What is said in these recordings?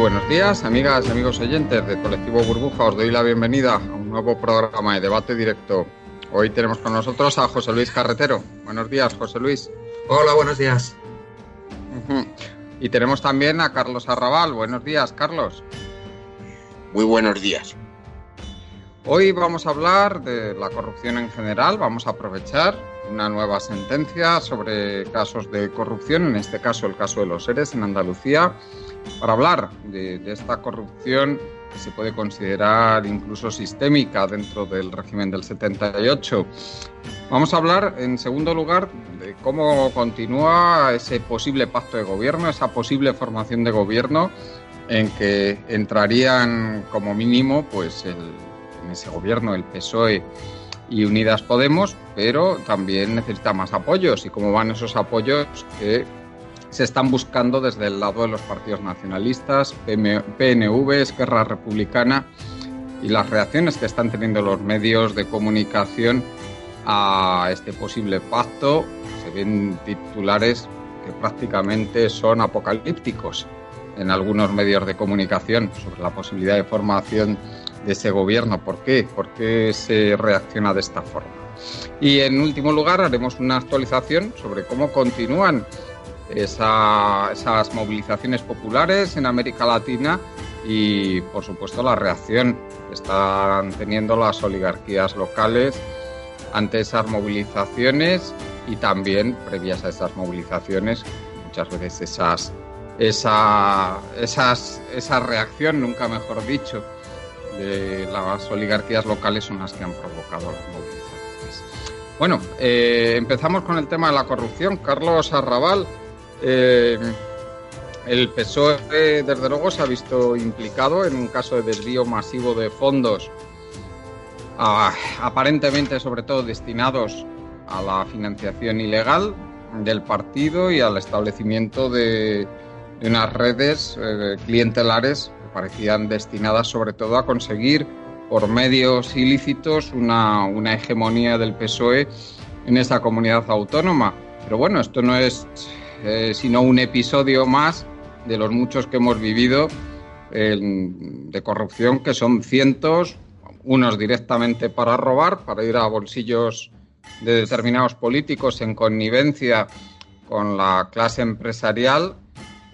buenos días, amigas y amigos oyentes del colectivo Burbuja. Os doy la bienvenida a un nuevo programa de debate directo. Hoy tenemos con nosotros a José Luis Carretero. Buenos días, José Luis. Hola, buenos días. Y tenemos también a Carlos Arrabal. Buenos días, Carlos. Muy buenos días. Hoy vamos a hablar de la corrupción en general. Vamos a aprovechar una nueva sentencia sobre casos de corrupción, en este caso el caso de los seres en Andalucía, para hablar de, esta corrupción que se puede considerar incluso sistémica dentro del régimen del 78. Vamos a hablar, en segundo lugar, de cómo continúa ese posible pacto de gobierno, esa posible formación de gobierno en que entrarían como mínimo, pues en ese gobierno el PSOE y Unidas Podemos, pero también necesita más apoyos y cómo van esos apoyos que se están buscando desde el lado de los partidos nacionalistas, PNV, Esquerra Republicana y las reacciones que están teniendo los medios de comunicación a este posible pacto. Se ven titulares que prácticamente son apocalípticos en algunos medios de comunicación sobre la posibilidad de formación de ese gobierno. ¿Por qué? ¿Por qué se reacciona de esta forma? Y en último lugar haremos una actualización sobre cómo continúan esas movilizaciones populares en América Latina y, por supuesto, la reacción que están teniendo las oligarquías locales ante esas movilizaciones y también previas a esas movilizaciones, muchas veces esas, esa, esas, esa reacción, nunca mejor dicho, de las oligarquías locales son las que han provocado las movilizaciones. Bueno, eh, empezamos con el tema de la corrupción. Carlos Arrabal, eh, el PSOE, desde luego, se ha visto implicado en un caso de desvío masivo de fondos, aparentemente, sobre todo, destinados a la financiación ilegal del partido y al establecimiento de, unas redes eh, clientelares que parecían destinadas, sobre todo, a conseguir por medios ilícitos una, una hegemonía del PSOE en esa comunidad autónoma. Pero bueno, esto no es eh, sino un episodio más de los muchos que hemos vivido de corrupción, que son cientos, unos directamente para robar, para ir a bolsillos de determinados políticos en connivencia con la clase empresarial.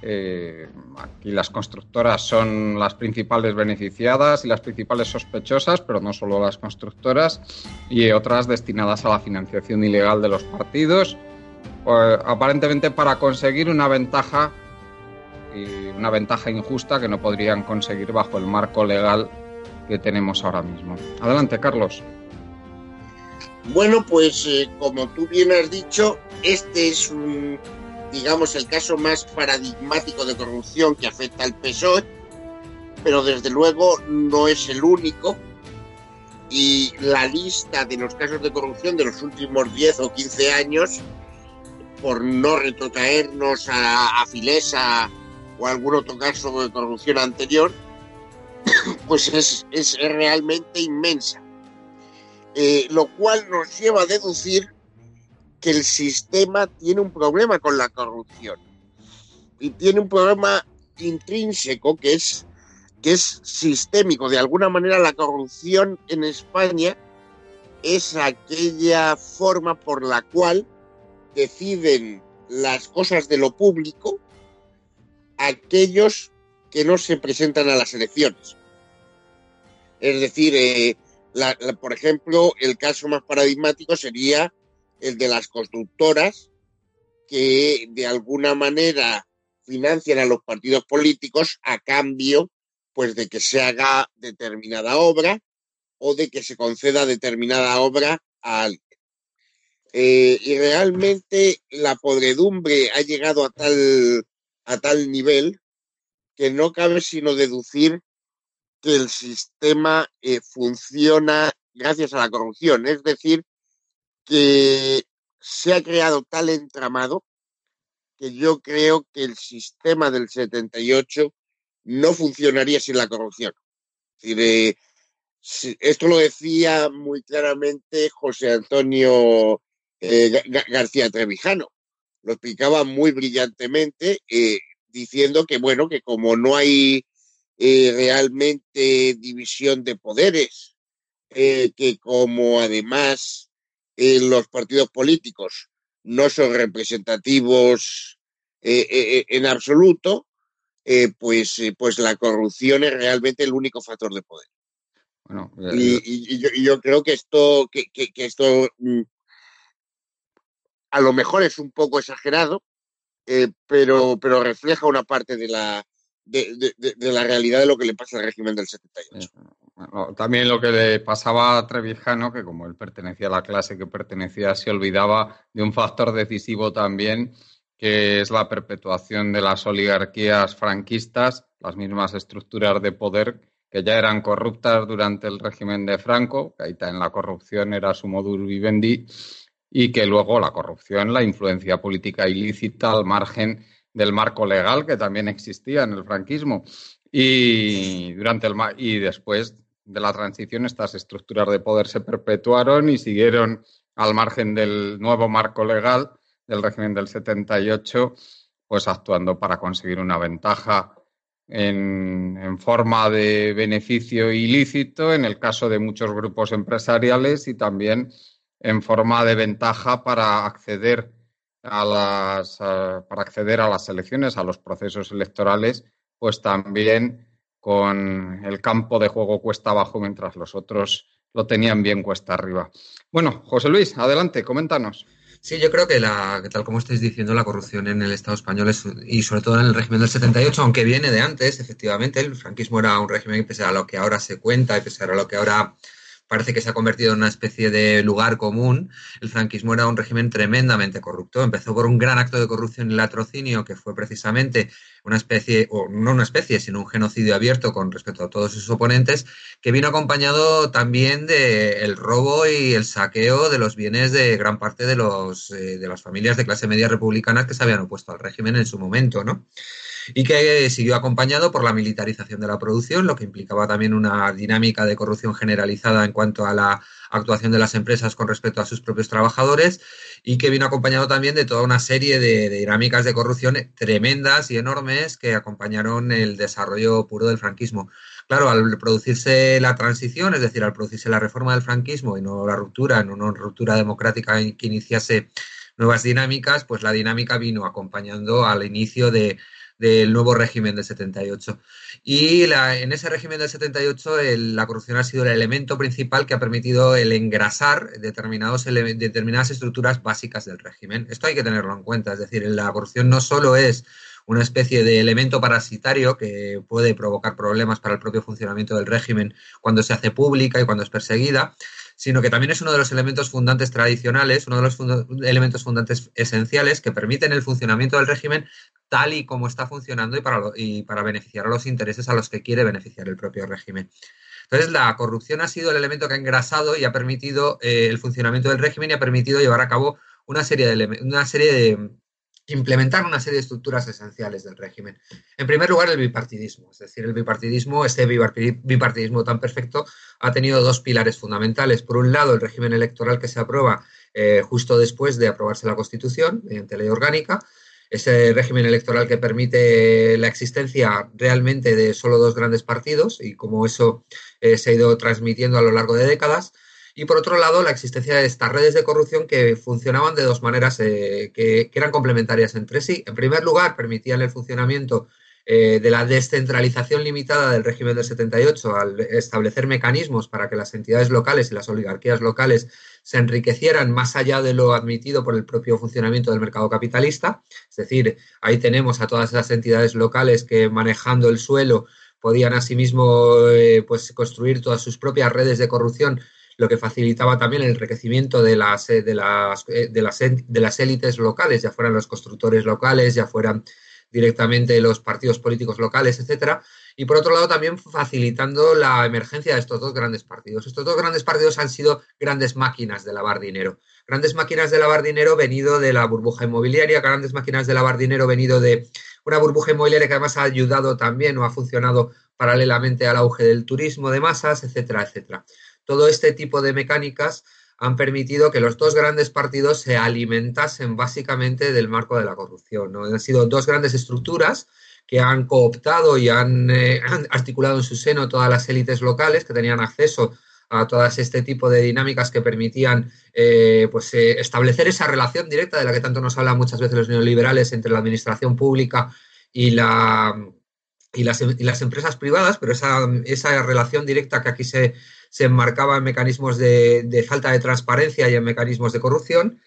Eh, aquí las constructoras son las principales beneficiadas y las principales sospechosas, pero no solo las constructoras, y otras destinadas a la financiación ilegal de los partidos pues, aparentemente para conseguir una ventaja y una ventaja injusta que no podrían conseguir bajo el marco legal que tenemos ahora mismo. Adelante, Carlos. Bueno, pues eh, como tú bien has dicho, este es un, digamos, el caso más paradigmático de corrupción que afecta al PSOE, pero desde luego no es el único. Y la lista de los casos de corrupción de los últimos 10 o 15 años por no retrotraernos a, Filesa o algún otro caso de corrupción anterior, pues es, realmente inmensa. Eh, lo cual nos lleva a deducir que el sistema tiene un problema con la corrupción y tiene un problema intrínseco que es, que es sistémico. De alguna manera la corrupción en España es aquella forma por la cual deciden las cosas de lo público aquellos que no se presentan a las elecciones. Es decir, eh, por ejemplo, el caso más paradigmático sería el de las constructoras que de alguna manera financian a los partidos políticos a cambio pues de que se haga determinada obra o de que se conceda determinada obra a alguien. Eh, y realmente la podredumbre ha llegado a tal, a tal nivel que no cabe sino deducir que el sistema eh, funciona gracias a la corrupción. Es decir, que se ha creado tal entramado que yo creo que el sistema del 78 no funcionaría sin la corrupción. Eh, esto lo decía muy claramente José Antonio eh, García Trevijano. Lo explicaba muy brillantemente, eh, diciendo que, bueno, que como no hay eh, realmente división de poderes, que como además los partidos políticos no son representativos en absoluto, pues, pues la corrupción es realmente el único factor de poder. y, yo, creo que esto, que, que esto mm, a lo mejor es un poco exagerado, eh, pero, pero refleja una parte de la, de, la realidad de lo que le pasa al régimen del 78. también lo que le pasaba a Trevijano, que como él pertenecía a la clase que pertenecía, se olvidaba de un factor decisivo también, que es la perpetuación de las oligarquías franquistas, las mismas estructuras de poder que ya eran corruptas durante el régimen de Franco, que ahí en la corrupción era su modus vivendi, y que luego la corrupción, la influencia política ilícita al margen del marco legal que también existía en el franquismo. Y, durante el, y después de la transición estas estructuras de poder se perpetuaron y siguieron al margen del nuevo marco legal del régimen del 78, pues actuando para conseguir una ventaja en, en, forma de beneficio ilícito en el caso de muchos grupos empresariales y también en forma de ventaja para acceder a las para acceder a las elecciones, a los procesos electorales, pues también con el campo de juego cuesta abajo mientras los otros lo tenían bien cuesta arriba. Bueno, José Luis, adelante, coméntanos. Sí, yo creo que, la, tal como estáis diciendo, la corrupción en el Estado español y sobre todo en el régimen del 78, aunque viene de antes, efectivamente, el franquismo era un régimen que pese a lo que ahora se cuenta y pese a lo que ahora parece que se ha convertido en una especie de lugar común. El franquismo era un régimen tremendamente corrupto. Empezó por un gran acto de corrupción y latrocinio que fue precisamente una especie, o no una especie, sino un genocidio abierto con respecto a todos sus oponentes, que vino acompañado también del robo y el saqueo de los bienes de gran parte de, los, eh, de las familias de clase media republicanas que se habían opuesto al régimen en su momento, ¿no? Y que siguió acompañado por la militarización de la producción, lo que implicaba también una dinámica de corrupción generalizada en cuanto a la actuación de las empresas con respecto a sus propios trabajadores y que vino acompañado también de toda una serie de, dinámicas de corrupción tremendas y enormes que acompañaron el desarrollo puro del franquismo. Claro, al producirse la transición, es decir, al producirse la reforma del franquismo y no la ruptura, no una ruptura democrática que iniciase nuevas dinámicas, pues la dinámica vino acompañando al inicio de, del nuevo régimen del 78. Y en ese régimen del 78 la corrupción ha sido el elemento principal que ha permitido el engrasar determinados determinadas estructuras básicas del régimen. Esto hay que tenerlo en cuenta, es decir, la corrupción no solo es una especie de elemento parasitario que puede provocar problemas para el propio funcionamiento del régimen cuando se hace pública y cuando es perseguida, sino que también es uno de los elementos fundantes tradicionales, uno de los elementos fundantes esenciales que permiten el funcionamiento del régimen tal y como está funcionando y para, y para beneficiar a los intereses a los que quiere beneficiar el propio régimen. Entonces, la corrupción ha sido el elemento que ha engrasado y ha permitido eh, el funcionamiento del régimen y ha permitido llevar a cabo una serie de, una serie de, implementar una serie de estructuras esenciales del régimen. En primer lugar, el bipartidismo. Es decir, el bipartidismo, este bipartidismo tan perfecto, ha tenido dos pilares fundamentales. Por un lado, el régimen electoral que se aprueba eh, justo después de aprobarse la Constitución, mediante ley orgánica, ese régimen electoral que permite la existencia realmente de solo dos grandes partidos y como eso eh, se ha ido transmitiendo a lo largo de décadas. Y por otro lado, la existencia de estas redes de corrupción que funcionaban de dos maneras eh, que, eran complementarias entre sí. En primer lugar, permitían el funcionamiento eh, de la descentralización limitada del régimen del 78 al establecer mecanismos para que las entidades locales y las oligarquías locales se enriquecieran más allá de lo admitido por el propio funcionamiento del mercado capitalista. Es decir, ahí tenemos a todas esas entidades locales que manejando el suelo podían asimismo eh, pues, construir todas sus propias redes de corrupción lo que facilitaba también el enriquecimiento de las, eh, de las, eh, de las, de las élites locales, ya fueran los constructores locales, ya fueran directamente los partidos políticos locales, etcétera, y por otro lado también facilitando la emergencia de estos dos grandes partidos. Estos dos grandes partidos han sido grandes máquinas de lavar dinero. Grandes máquinas de lavar dinero venido de la burbuja inmobiliaria, grandes máquinas de lavar dinero venido de una burbuja inmobiliaria que además ha ayudado también o ha funcionado paralelamente al auge del turismo de masas, etcétera, etcétera. Todo este tipo de mecánicas han permitido que los dos grandes partidos se alimentasen básicamente del marco de la corrupción. ¿no? Han sido dos grandes estructuras que han cooptado y han, eh, articulado en su seno todas las élites locales que tenían acceso a todas este tipo de dinámicas que permitían eh, pues, eh, establecer esa relación directa de la que tanto nos hablan muchas veces los neoliberales entre la administración pública y, la, las, y las empresas privadas, pero esa, esa, relación directa que aquí se, se enmarcaba en mecanismos de, de falta de transparencia y en mecanismos de corrupción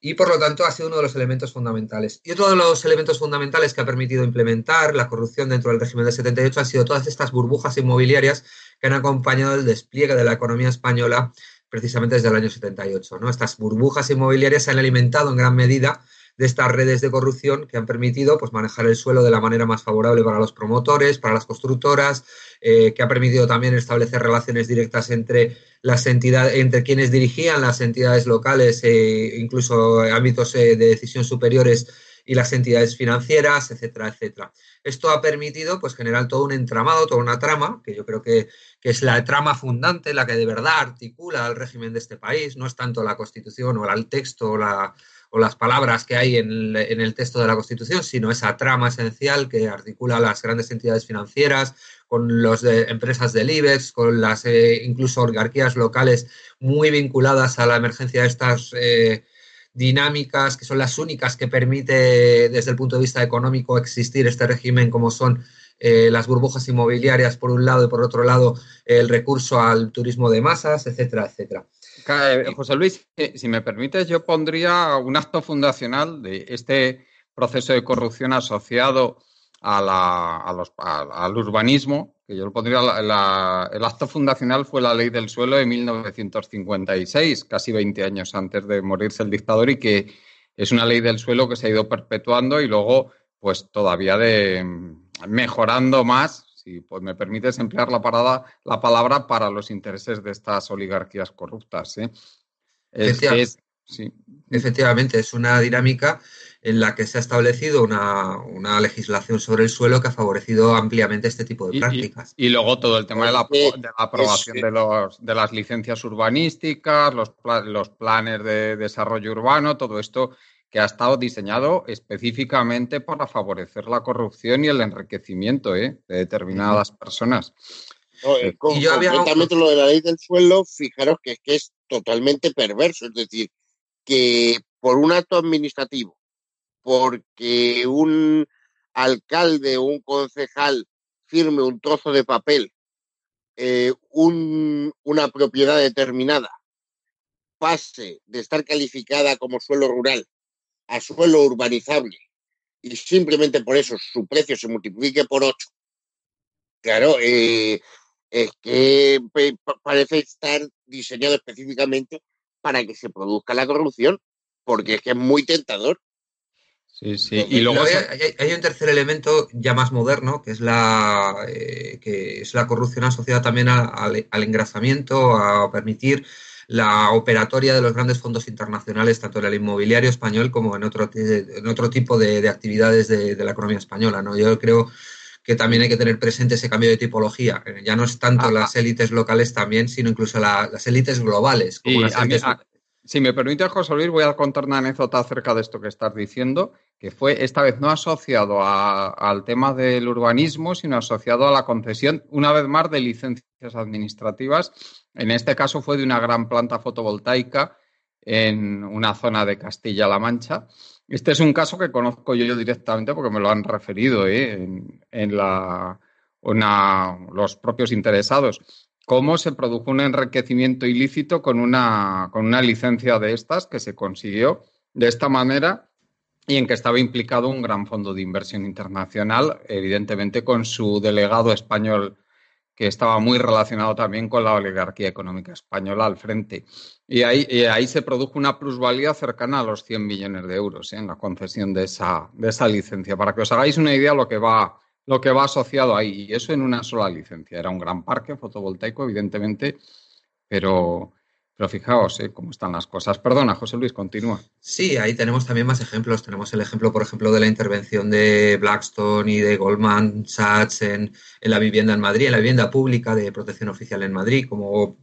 y por lo tanto ha sido uno de los elementos fundamentales. Y otro de los elementos fundamentales que ha permitido implementar la corrupción dentro del régimen del 78 han sido todas estas burbujas inmobiliarias que han acompañado el despliegue de la economía española precisamente desde el año 78. ¿no? Estas burbujas inmobiliarias se han alimentado en gran medida de estas redes de corrupción que han permitido pues, manejar el suelo de la manera más favorable para los promotores, para las constructoras, eh, que ha permitido también establecer relaciones directas entre las entidades, entre quienes dirigían las entidades locales, e incluso ámbitos eh, de decisión superiores y las entidades financieras, etcétera, etcétera. Esto ha permitido pues, generar todo un entramado, toda una trama, que yo creo que, que, es la trama fundante, la que de verdad articula el régimen de este país, no es tanto la Constitución o el texto o, la, o las palabras que hay en, el texto de la Constitución, sino esa trama esencial que articula las grandes entidades financieras, con las empresas del IBEX, con las eh, incluso oligarquías locales muy vinculadas a la emergencia de estas eh, dinámicas, que son las únicas que permite desde el punto de vista económico existir este régimen, como son eh, las burbujas inmobiliarias por un lado y por otro lado el recurso al turismo de masas, etcétera, etcétera. José Luis, si me permites, yo pondría un acto fundacional de este proceso de corrupción asociado al urbanismo, que yo lo pondría, el acto fundacional fue la ley del suelo de 1956, casi 20 años antes de morirse el dictador, y que es una ley del suelo que se ha ido perpetuando y luego, pues todavía de mejorando más, si pues, me permites emplear la, parada, la palabra, para los intereses de estas oligarquías corruptas. ¿eh? Efectivamente, es una dinámica en la que se ha establecido una, legislación sobre el suelo que ha favorecido ampliamente este tipo de prácticas. Y, luego todo el tema de la, aprobación de, los, de, las licencias urbanísticas, los, los planes de desarrollo urbano, todo esto que ha estado diseñado específicamente para favorecer la corrupción y el enriquecimiento ¿eh? de determinadas personas. Eh, y yo había... lo de la ley del suelo, fijaros que, que es totalmente perverso, es decir, que por un acto administrativo porque un alcalde o un concejal firme un trozo de papel, eh, una propiedad determinada, pase de estar calificada como suelo rural a suelo urbanizable y simplemente por eso su precio se multiplique por ocho, claro, eh, es que parece estar diseñado específicamente para que se produzca la corrupción, porque es que es muy tentador. Sí, sí. Y, luego hay, un tercer elemento ya más moderno, que es la, eh, que es la corrupción asociada también al engrasamiento, a permitir la operatoria de los grandes fondos internacionales, tanto en el inmobiliario español como en otro, en otro tipo de, actividades de, la economía española. ¿no? Yo creo que también hay que tener presente ese cambio de tipología. Ya no es tanto las élites locales también, sino incluso las élites globales. Como las élites... Si me permite, José Luis, voy a contar una anécdota acerca de esto que estás diciendo, que fue esta vez no asociado al tema del urbanismo, sino asociado a la concesión, una vez más, de licencias administrativas. En este caso fue de una gran planta fotovoltaica en una zona de Castilla-La Mancha. Este es un caso que conozco yo directamente porque me lo han referido ¿eh? en, los propios interesados cómo se produjo un enriquecimiento ilícito con una, con una licencia de estas que se consiguió de esta manera y en que estaba implicado un gran fondo de inversión internacional, evidentemente con su delegado español que estaba muy relacionado también con la oligarquía económica española al frente. Y ahí, ahí se produjo una plusvalía cercana a los 100 millones de euros ¿eh? en la concesión de esa, de esa licencia. Para que os hagáis una idea lo que va lo que va asociado ahí. Y eso en una sola licencia. Era un gran parque fotovoltaico, evidentemente, pero, pero fijaos ¿eh? cómo están las cosas. Perdona, José Luis, continúa. Sí, ahí tenemos también más ejemplos. Tenemos el ejemplo, por ejemplo, de la intervención de Blackstone y de Goldman Sachs en, la vivienda en Madrid, en la vivienda pública de protección oficial en Madrid, como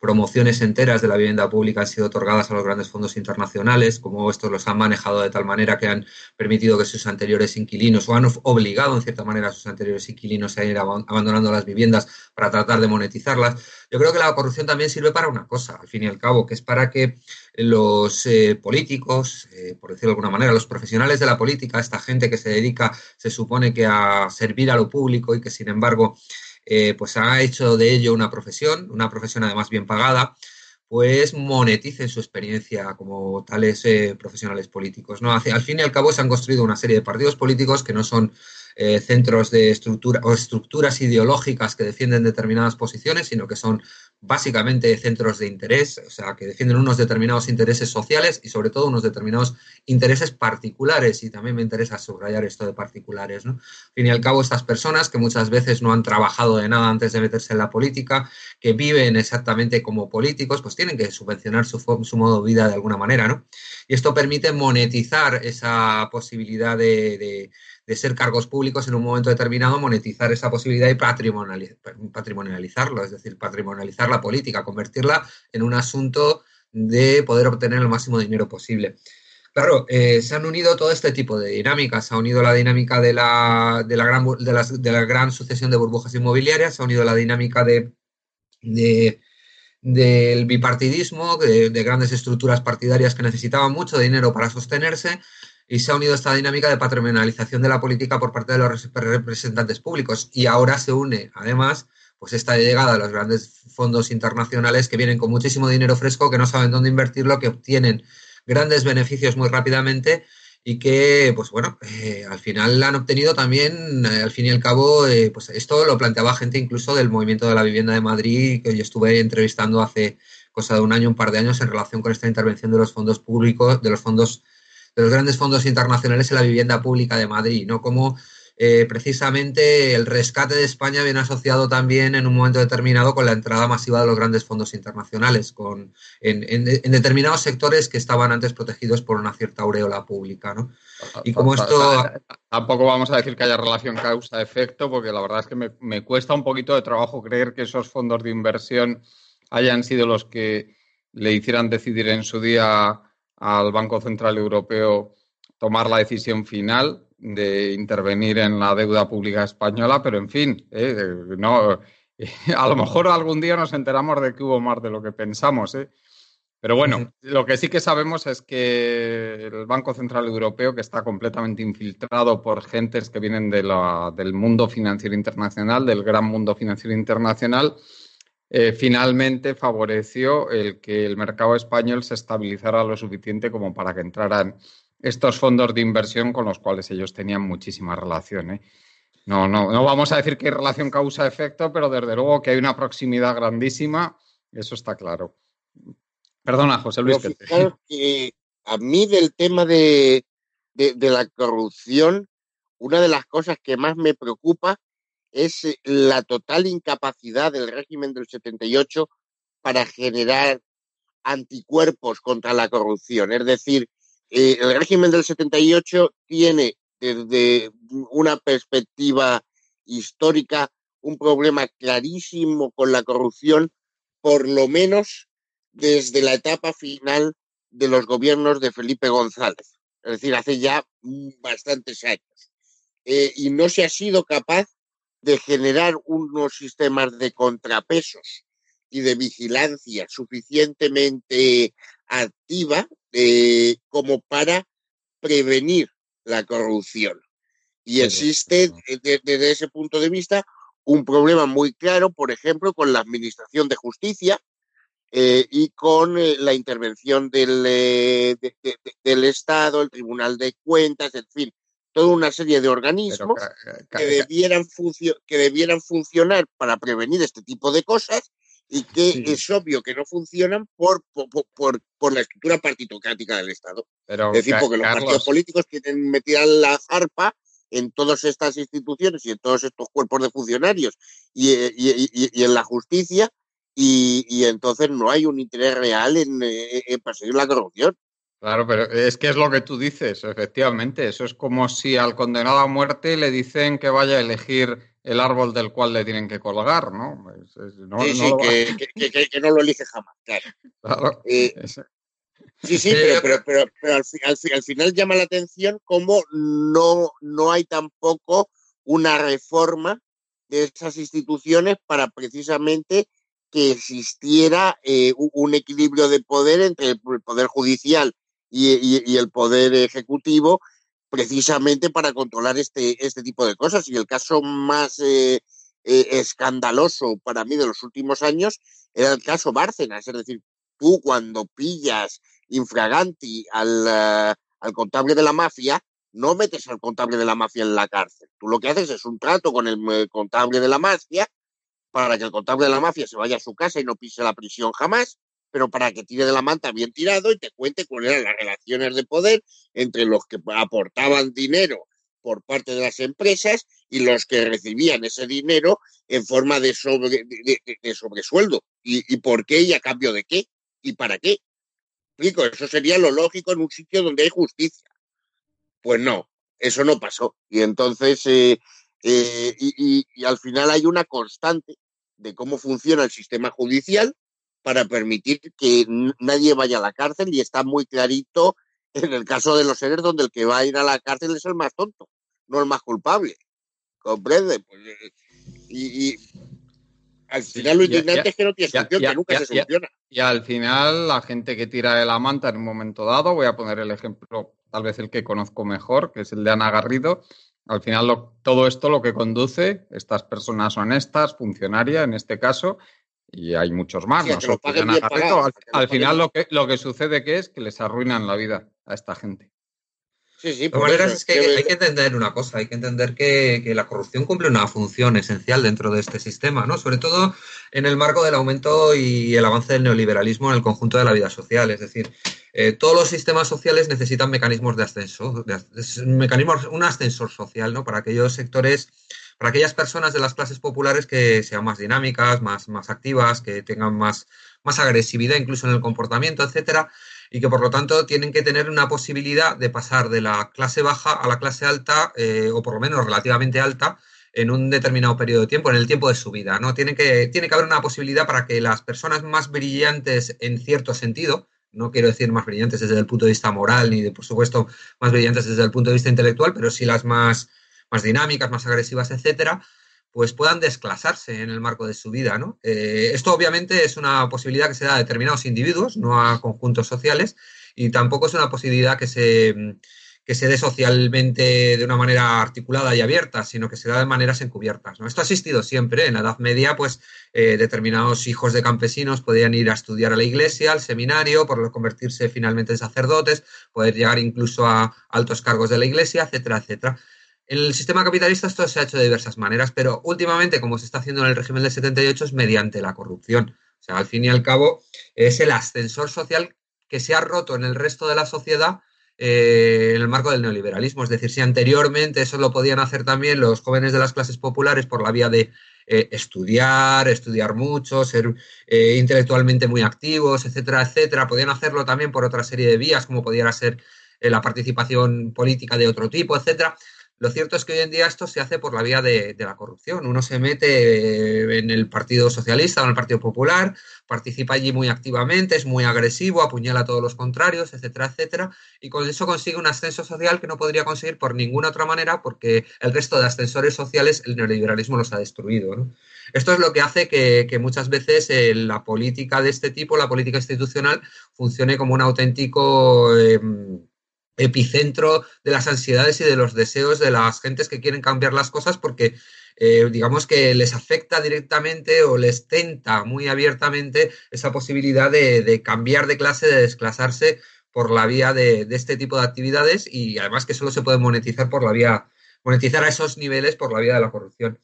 promociones enteras de la vivienda pública han sido otorgadas a los grandes fondos internacionales, como estos los han manejado de tal manera que han permitido que sus anteriores inquilinos o han obligado en cierta manera a sus anteriores inquilinos a ir abandonando las viviendas para tratar de monetizarlas. Yo creo que la corrupción también sirve para una cosa, al fin y al cabo, que es para que los eh, políticos, eh, por decirlo de alguna manera, los profesionales de la política, esta gente que se dedica, se supone que a servir a lo público y que sin embargo eh, pues ha hecho de ello una profesión, una profesión además bien pagada, pues moneticen su experiencia como tales profesionales políticos. ¿no? al fin y al cabo se han construido una serie de partidos políticos que no son eh, centros de estructura o estructuras ideológicas que defienden determinadas posiciones, sino que son básicamente centros de interés, o sea, que defienden unos determinados intereses sociales y sobre todo unos determinados intereses particulares. Y también me interesa subrayar esto de particulares. ¿no? Al fin y al cabo, estas personas que muchas veces no han trabajado de nada antes de meterse en la política, que viven exactamente como políticos, pues tienen que subvencionar su, su modo de vida de alguna manera. ¿no? Y esto permite monetizar esa posibilidad de de ser cargos públicos en un momento determinado, monetizar esa posibilidad y patrimonializarlo, es decir, patrimonializar la política, convertirla en un asunto de poder obtener el máximo dinero posible. Claro, eh, se han unido todo este tipo de dinámicas. Se ha unido la dinámica de la, de la, gran, de la, gran sucesión de burbujas inmobiliarias, se ha unido la dinámica de, del bipartidismo, de, grandes estructuras partidarias que necesitaban mucho dinero para sostenerse, y se ha unido esta dinámica de patrimonialización de la política por parte de los representantes públicos. Y ahora se une, además, pues esta llegada de los grandes fondos internacionales que vienen con muchísimo dinero fresco, que no saben dónde invertirlo, que obtienen grandes beneficios muy rápidamente y que, pues bueno, eh, al final han obtenido también, eh, al fin y al cabo, eh, pues esto lo planteaba gente incluso del movimiento de la vivienda de Madrid, que yo estuve entrevistando hace cosa de un año, un par de años, en relación con esta intervención de los fondos públicos, de los fondos de los grandes fondos internacionales en la vivienda pública de Madrid, ¿no? Como eh, precisamente el rescate de España viene asociado también en un momento determinado con la entrada masiva de los grandes fondos internacionales, con, en, determinados sectores que estaban antes protegidos por una cierta aureola pública. ¿no? Y como esto... Tampoco vamos a decir que haya relación causa-efecto, porque la verdad es que me, me cuesta un poquito de trabajo creer que esos fondos de inversión hayan sido los que le hicieran decidir en su día al Banco Central Europeo tomar la decisión final de intervenir en la deuda pública española, pero en fin, eh, no, a lo mejor algún día nos enteramos de que hubo más de lo que pensamos. Eh. Pero bueno, lo que sí que sabemos es que el Banco Central Europeo, que está completamente infiltrado por gentes que vienen de la, del mundo financiero internacional, del gran mundo financiero internacional, eh, finalmente favoreció el que el mercado español se estabilizara lo suficiente como para que entraran estos fondos de inversión con los cuales ellos tenían muchísima relación. ¿eh? No, no, no vamos a decir que hay relación causa-efecto, pero desde luego que hay una proximidad grandísima, eso está claro. Perdona, José Luis. Que a mí del tema de, de la corrupción, una de las cosas que más me preocupa es eh, la total incapacidad del régimen del 78 para generar anticuerpos contra la corrupción. Es decir, eh, el régimen del 78 tiene desde una perspectiva histórica un problema clarísimo con la corrupción, por lo menos desde la etapa final de los gobiernos de Felipe González, es decir, hace ya bastantes años. Eh, y no se ha sido capaz de generar unos sistemas de contrapesos y de vigilancia suficientemente activa eh, como para prevenir la corrupción. Y existe desde, ese punto de vista un problema muy claro, por ejemplo, con la Administración de Justicia eh, y con eh, la intervención del, del Estado, el Tribunal de Cuentas, en fin, toda una serie de organismos que, debieran que debieran funcionar para prevenir este tipo de cosas y que es obvio que no funcionan por, por, por, la estructura partitocrática del Estado. es decir, porque los partidos políticos quieren meter la zarpa en todas estas instituciones y en todos estos cuerpos de funcionarios y, y, en la justicia y, entonces no hay un interés real en, en perseguir la corrupción. Claro, pero es que es lo que tú dices, efectivamente. Eso es como si al condenado a muerte le dicen que vaya a elegir el árbol del cual le tienen que colgar, ¿no? sí, sí, que, no lo elige jamás, claro. Eh, sí, sí, pero, pero, pero, al, al, final llama la atención cómo no, no hay tampoco una reforma de esas instituciones para precisamente que existiera eh, un equilibrio de poder entre el poder judicial y, el Poder Ejecutivo precisamente para controlar este, este tipo de cosas. Y el caso más eh, eh, escandaloso para mí de los últimos años era el caso Bárcenas. Es decir, tú cuando pillas infraganti al, eh, al contable de la mafia, no metes al contable de la mafia en la cárcel. Tú lo que haces es un trato con el contable de la mafia para que el contable de la mafia se vaya a su casa y no pise la prisión jamás pero para que tire de la manta bien tirado y te cuente cuáles eran las relaciones de poder entre los que aportaban dinero por parte de las empresas y los que recibían ese dinero en forma de, sobre, de, sobresueldo. ¿Y, por qué y a cambio de qué? ¿Y para qué? Explico, eso sería lo lógico en un sitio donde hay justicia. Pues no, eso no pasó. Y entonces, eh, eh, y, y al final hay una constante de cómo funciona el sistema judicial para permitir que nadie vaya a la cárcel y está muy clarito en el caso de los seres donde el que va a ir a la cárcel es el más tonto, no el más culpable. ¿Comprende? Pues, eh, y, al final lo indignante es que no tiene solución, que nunca se soluciona. Y al final la gente que tira de la manta en un momento dado, voy a poner el ejemplo, tal vez el que conozco mejor, que es el de Ana Garrido, al final todo esto lo que conduce, estas personas honestas, funcionarias en este caso, y hay muchos más. al, final lo que, lo que sucede que es que les arruinan la vida a esta gente. Sí, sí, es que hay que entender una cosa, hay que entender que, la corrupción cumple una función esencial dentro de este sistema, ¿no? Sobre todo en el marco del aumento y el avance del neoliberalismo en el conjunto de la vida social. Es decir, eh, todos los sistemas sociales necesitan mecanismos de ascenso, mecanismos, un ascensor social, ¿no? Para aquellos sectores para aquellas personas de las clases populares que sean más dinámicas, más, más activas, que tengan más, más agresividad incluso en el comportamiento, etcétera, y que por lo tanto tienen que tener una posibilidad de pasar de la clase baja a la clase alta, eh, o por lo menos relativamente alta, en un determinado periodo de tiempo, en el tiempo de su vida. ¿no? Tiene, que, tiene que haber una posibilidad para que las personas más brillantes en cierto sentido, no quiero decir más brillantes desde el punto de vista moral, ni de, por supuesto más brillantes desde el punto de vista intelectual, pero sí las más más dinámicas, más agresivas, etcétera, pues puedan desclasarse en el marco de su vida. ¿no? Eh, esto obviamente es una posibilidad que se da a determinados individuos, no a conjuntos sociales, y tampoco es una posibilidad que se, que se dé socialmente de una manera articulada y abierta, sino que se da de maneras encubiertas. Esto ha existido siempre. En la Edad Media, pues eh, determinados hijos de campesinos podían ir a estudiar a la iglesia, al seminario, por convertirse finalmente en sacerdotes, poder llegar incluso a altos cargos de la iglesia, etcétera, etcétera. El sistema capitalista esto se ha hecho de diversas maneras, pero últimamente, como se está haciendo en el régimen del 78, es mediante la corrupción. O sea, al fin y al cabo, es el ascensor social que se ha roto en el resto de la sociedad eh, en el marco del neoliberalismo. Es decir, si anteriormente eso lo podían hacer también los jóvenes de las clases populares por la vía de eh, estudiar, estudiar mucho, ser eh, intelectualmente muy activos, etcétera, etcétera, podían hacerlo también por otra serie de vías, como pudiera ser la participación política de otro tipo, etcétera. Lo cierto es que hoy en día esto se hace por la vía de, la corrupción. Uno se mete en el Partido Socialista o en el Partido Popular, participa allí muy activamente, es muy agresivo, apuñala a todos los contrarios, etcétera, etcétera, y con eso consigue un ascenso social que no podría conseguir por ninguna otra manera porque el resto de ascensores sociales el neoliberalismo los ha destruido. Esto es lo que hace que, muchas veces eh, la política de este tipo, la política institucional, funcione como un auténtico... Em, epicentro de las ansiedades y de los deseos de las gentes que quieren cambiar las cosas porque eh, digamos que les afecta directamente o les tenta muy abiertamente esa posibilidad de, cambiar de clase, de desclasarse por la vía de, de, este tipo de actividades y además que solo se puede monetizar por la vía, monetizar a esos niveles por la vía de la corrupción.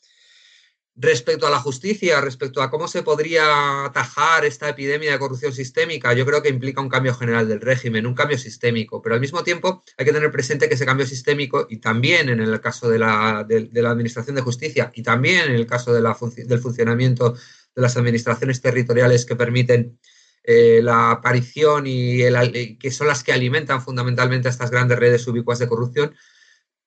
Respecto a la justicia, respecto a cómo se podría atajar esta epidemia de corrupción sistémica, yo creo que implica un cambio general del régimen, un cambio sistémico, pero al mismo tiempo hay que tener presente que ese cambio sistémico, y también en el caso de la, de, la Administración de Justicia, y también en el caso de la, del funcionamiento de las administraciones territoriales que permiten eh, la aparición y el, que son las que alimentan fundamentalmente a estas grandes redes ubicuas de corrupción,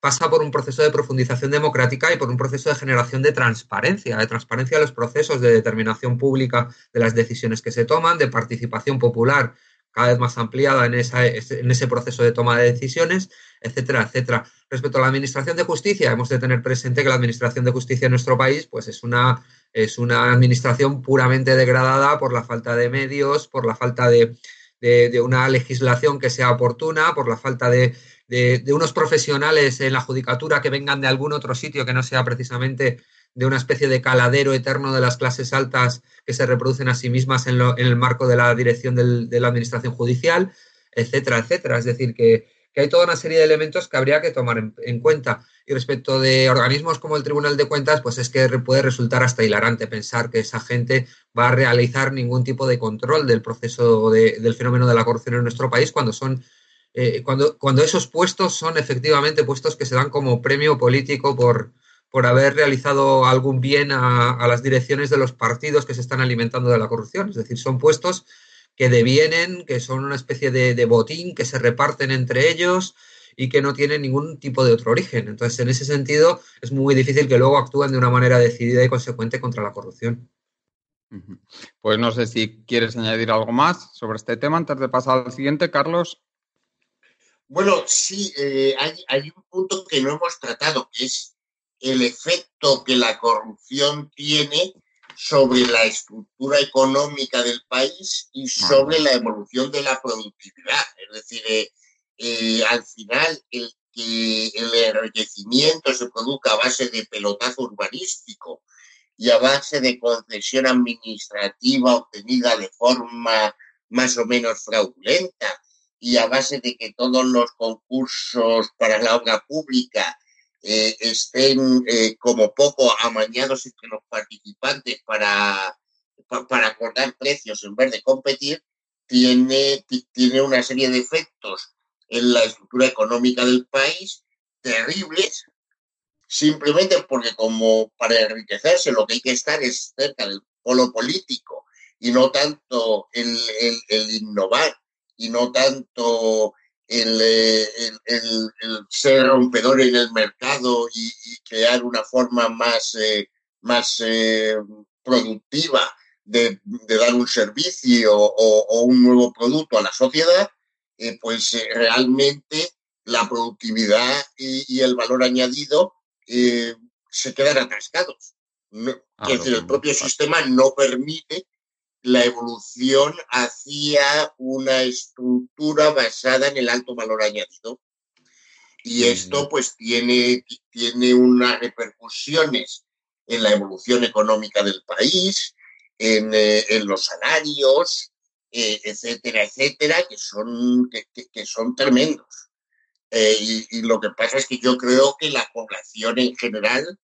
pasa por un proceso de profundización democrática y por un proceso de generación de transparencia, de transparencia de los procesos de determinación pública de las decisiones que se toman, de participación popular cada vez más ampliada en, en ese proceso de toma de decisiones, etcétera, etcétera. Respecto a la Administración de Justicia, hemos de tener presente que la Administración de Justicia en nuestro país pues es una, es una administración puramente degradada por la falta de medios, por la falta de, de una legislación que sea oportuna, por la falta de de, unos profesionales en la judicatura que vengan de algún otro sitio que no sea precisamente de una especie de caladero eterno de las clases altas que se reproducen a sí mismas en, el marco de la dirección de la administración judicial, etcétera, etcétera. Es decir, que, hay toda una serie de elementos que habría que tomar en, cuenta. Y respecto de organismos como el Tribunal de Cuentas, pues es que puede resultar hasta hilarante pensar que esa gente va a realizar ningún tipo de control del proceso del fenómeno de la corrupción en nuestro país cuando son eh, cuando, cuando esos puestos son efectivamente puestos que se dan como premio político por, por haber realizado algún bien a, las direcciones de los partidos que se están alimentando de la corrupción. Es decir, son puestos que devienen, que son una especie de, botín, que se reparten entre ellos y que no tienen ningún tipo de otro origen. Entonces, en ese sentido, es muy difícil que luego actúen de una manera decidida y consecuente contra la corrupción. Pues no sé si quieres añadir algo más sobre este tema antes de pasar al siguiente, Carlos. Bueno, sí, eh, hay, un punto que no hemos tratado, que es el efecto que la corrupción tiene sobre la estructura económica del país y sobre la evolución de la productividad. Es decir, eh, eh, al final, el que el enriquecimiento se produzca a base de pelotazo urbanístico y a base de concesión administrativa obtenida de forma más o menos fraudulenta y a base de que todos los concursos para la obra pública eh, estén eh, como poco amañados entre los participantes para, para acordar precios en vez de competir, tiene, tiene una serie de efectos en la estructura económica del país terribles, simplemente porque como para enriquecerse lo que hay que estar es cerca del polo político y no tanto el, el, el innovar y no tanto el, eh, ser rompedor en el mercado y, crear una forma más, eh, más eh, productiva de, dar un servicio o, un nuevo producto a la sociedad, pues realmente la productividad y, el valor añadido se quedan atascados. Ah, el propio sistema no permite la evolución hacia una estructura basada en el alto valor añadido. Y esto pues tiene, tiene unas repercusiones en la evolución económica del país, en, eh, los salarios, eh, etcétera, etcétera, que son, que, son tremendos. Eh, y, y, lo que pasa es que yo creo que la población en general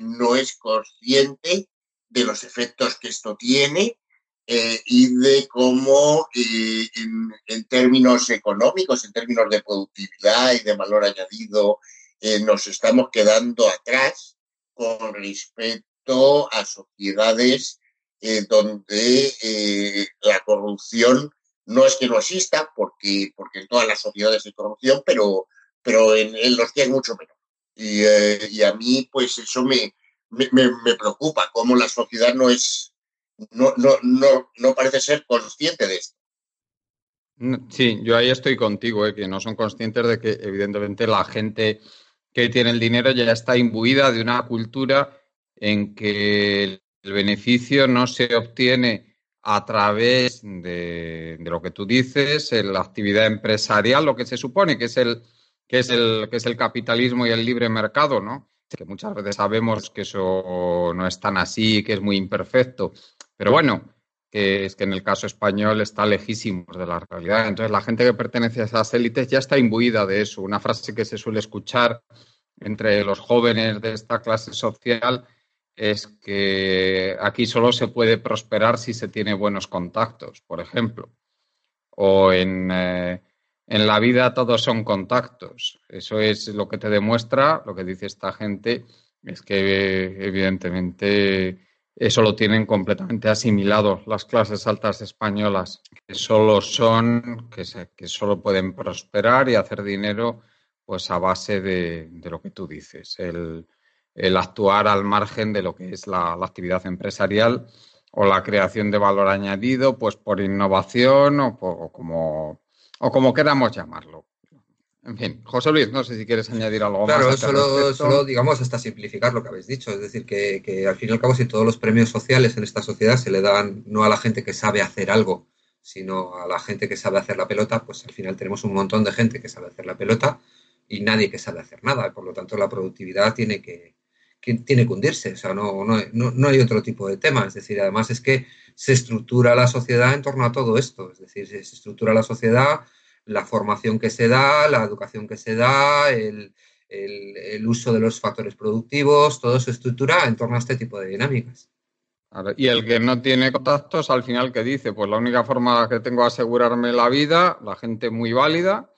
no es consciente de los efectos que esto tiene eh, y de cómo eh, en, términos económicos, en términos de productividad y de valor añadido, eh, nos estamos quedando atrás con respecto a sociedades donde la corrupción no es que no exista, porque, porque en todas las sociedades hay corrupción, pero, pero en, los que hay mucho menos. Y, y, a mí, pues eso me, me, me preocupa, cómo la sociedad no es no, no, no, no parece ser consciente de esto. Sí, yo ahí estoy contigo, eh, que no son conscientes de que evidentemente la gente que tiene el dinero ya está imbuida de una cultura en que el beneficio no se obtiene a través de, lo que tú dices, en la actividad empresarial, lo que se supone que es el que es el que es el capitalismo y el libre mercado, ¿no? Que muchas veces sabemos que eso no es tan así, que es muy imperfecto pero bueno, que es que en el caso español está lejísimo de la realidad. Entonces, la gente que pertenece a esas élites ya está imbuida de eso. Una frase que se suele escuchar entre los jóvenes de esta clase social es que aquí solo se puede prosperar si se tiene buenos contactos, por ejemplo. O en, eh, en la vida todos son contactos. Eso es lo que te demuestra, lo que dice esta gente, es que evidentemente eso lo tienen completamente asimilado las clases altas españolas, que solo son, que, solo pueden prosperar y hacer dinero pues a base de, lo que tú dices, el, actuar al margen de lo que es la, actividad empresarial o la creación de valor añadido, pues por innovación o, como, o como queramos llamarlo. En fin, José Luis, no sé si quieres añadir algo más. Claro, solo, solo, digamos, hasta simplificar lo que habéis dicho. Es decir, que, que, al fin y al cabo, si todos los premios sociales en esta sociedad se le dan no a la gente que sabe hacer algo, sino a la gente que sabe hacer la pelota, pues al final tenemos un montón de gente que sabe hacer la pelota y nadie que sabe hacer nada. Por lo tanto, la productividad tiene que, tiene que hundirse. O sea, no, no, no, hay otro tipo de tema. Es decir, además es que se estructura la sociedad en torno a todo esto. Es decir, se estructura la sociedad la formación que se da, la educación que se da, el, uso de los factores productivos, todo se estructura en torno a este tipo de dinámicas. Y el que no tiene contactos, al final, ¿qué dice? Pues la única forma que tengo de asegurarme la vida, la gente muy válida,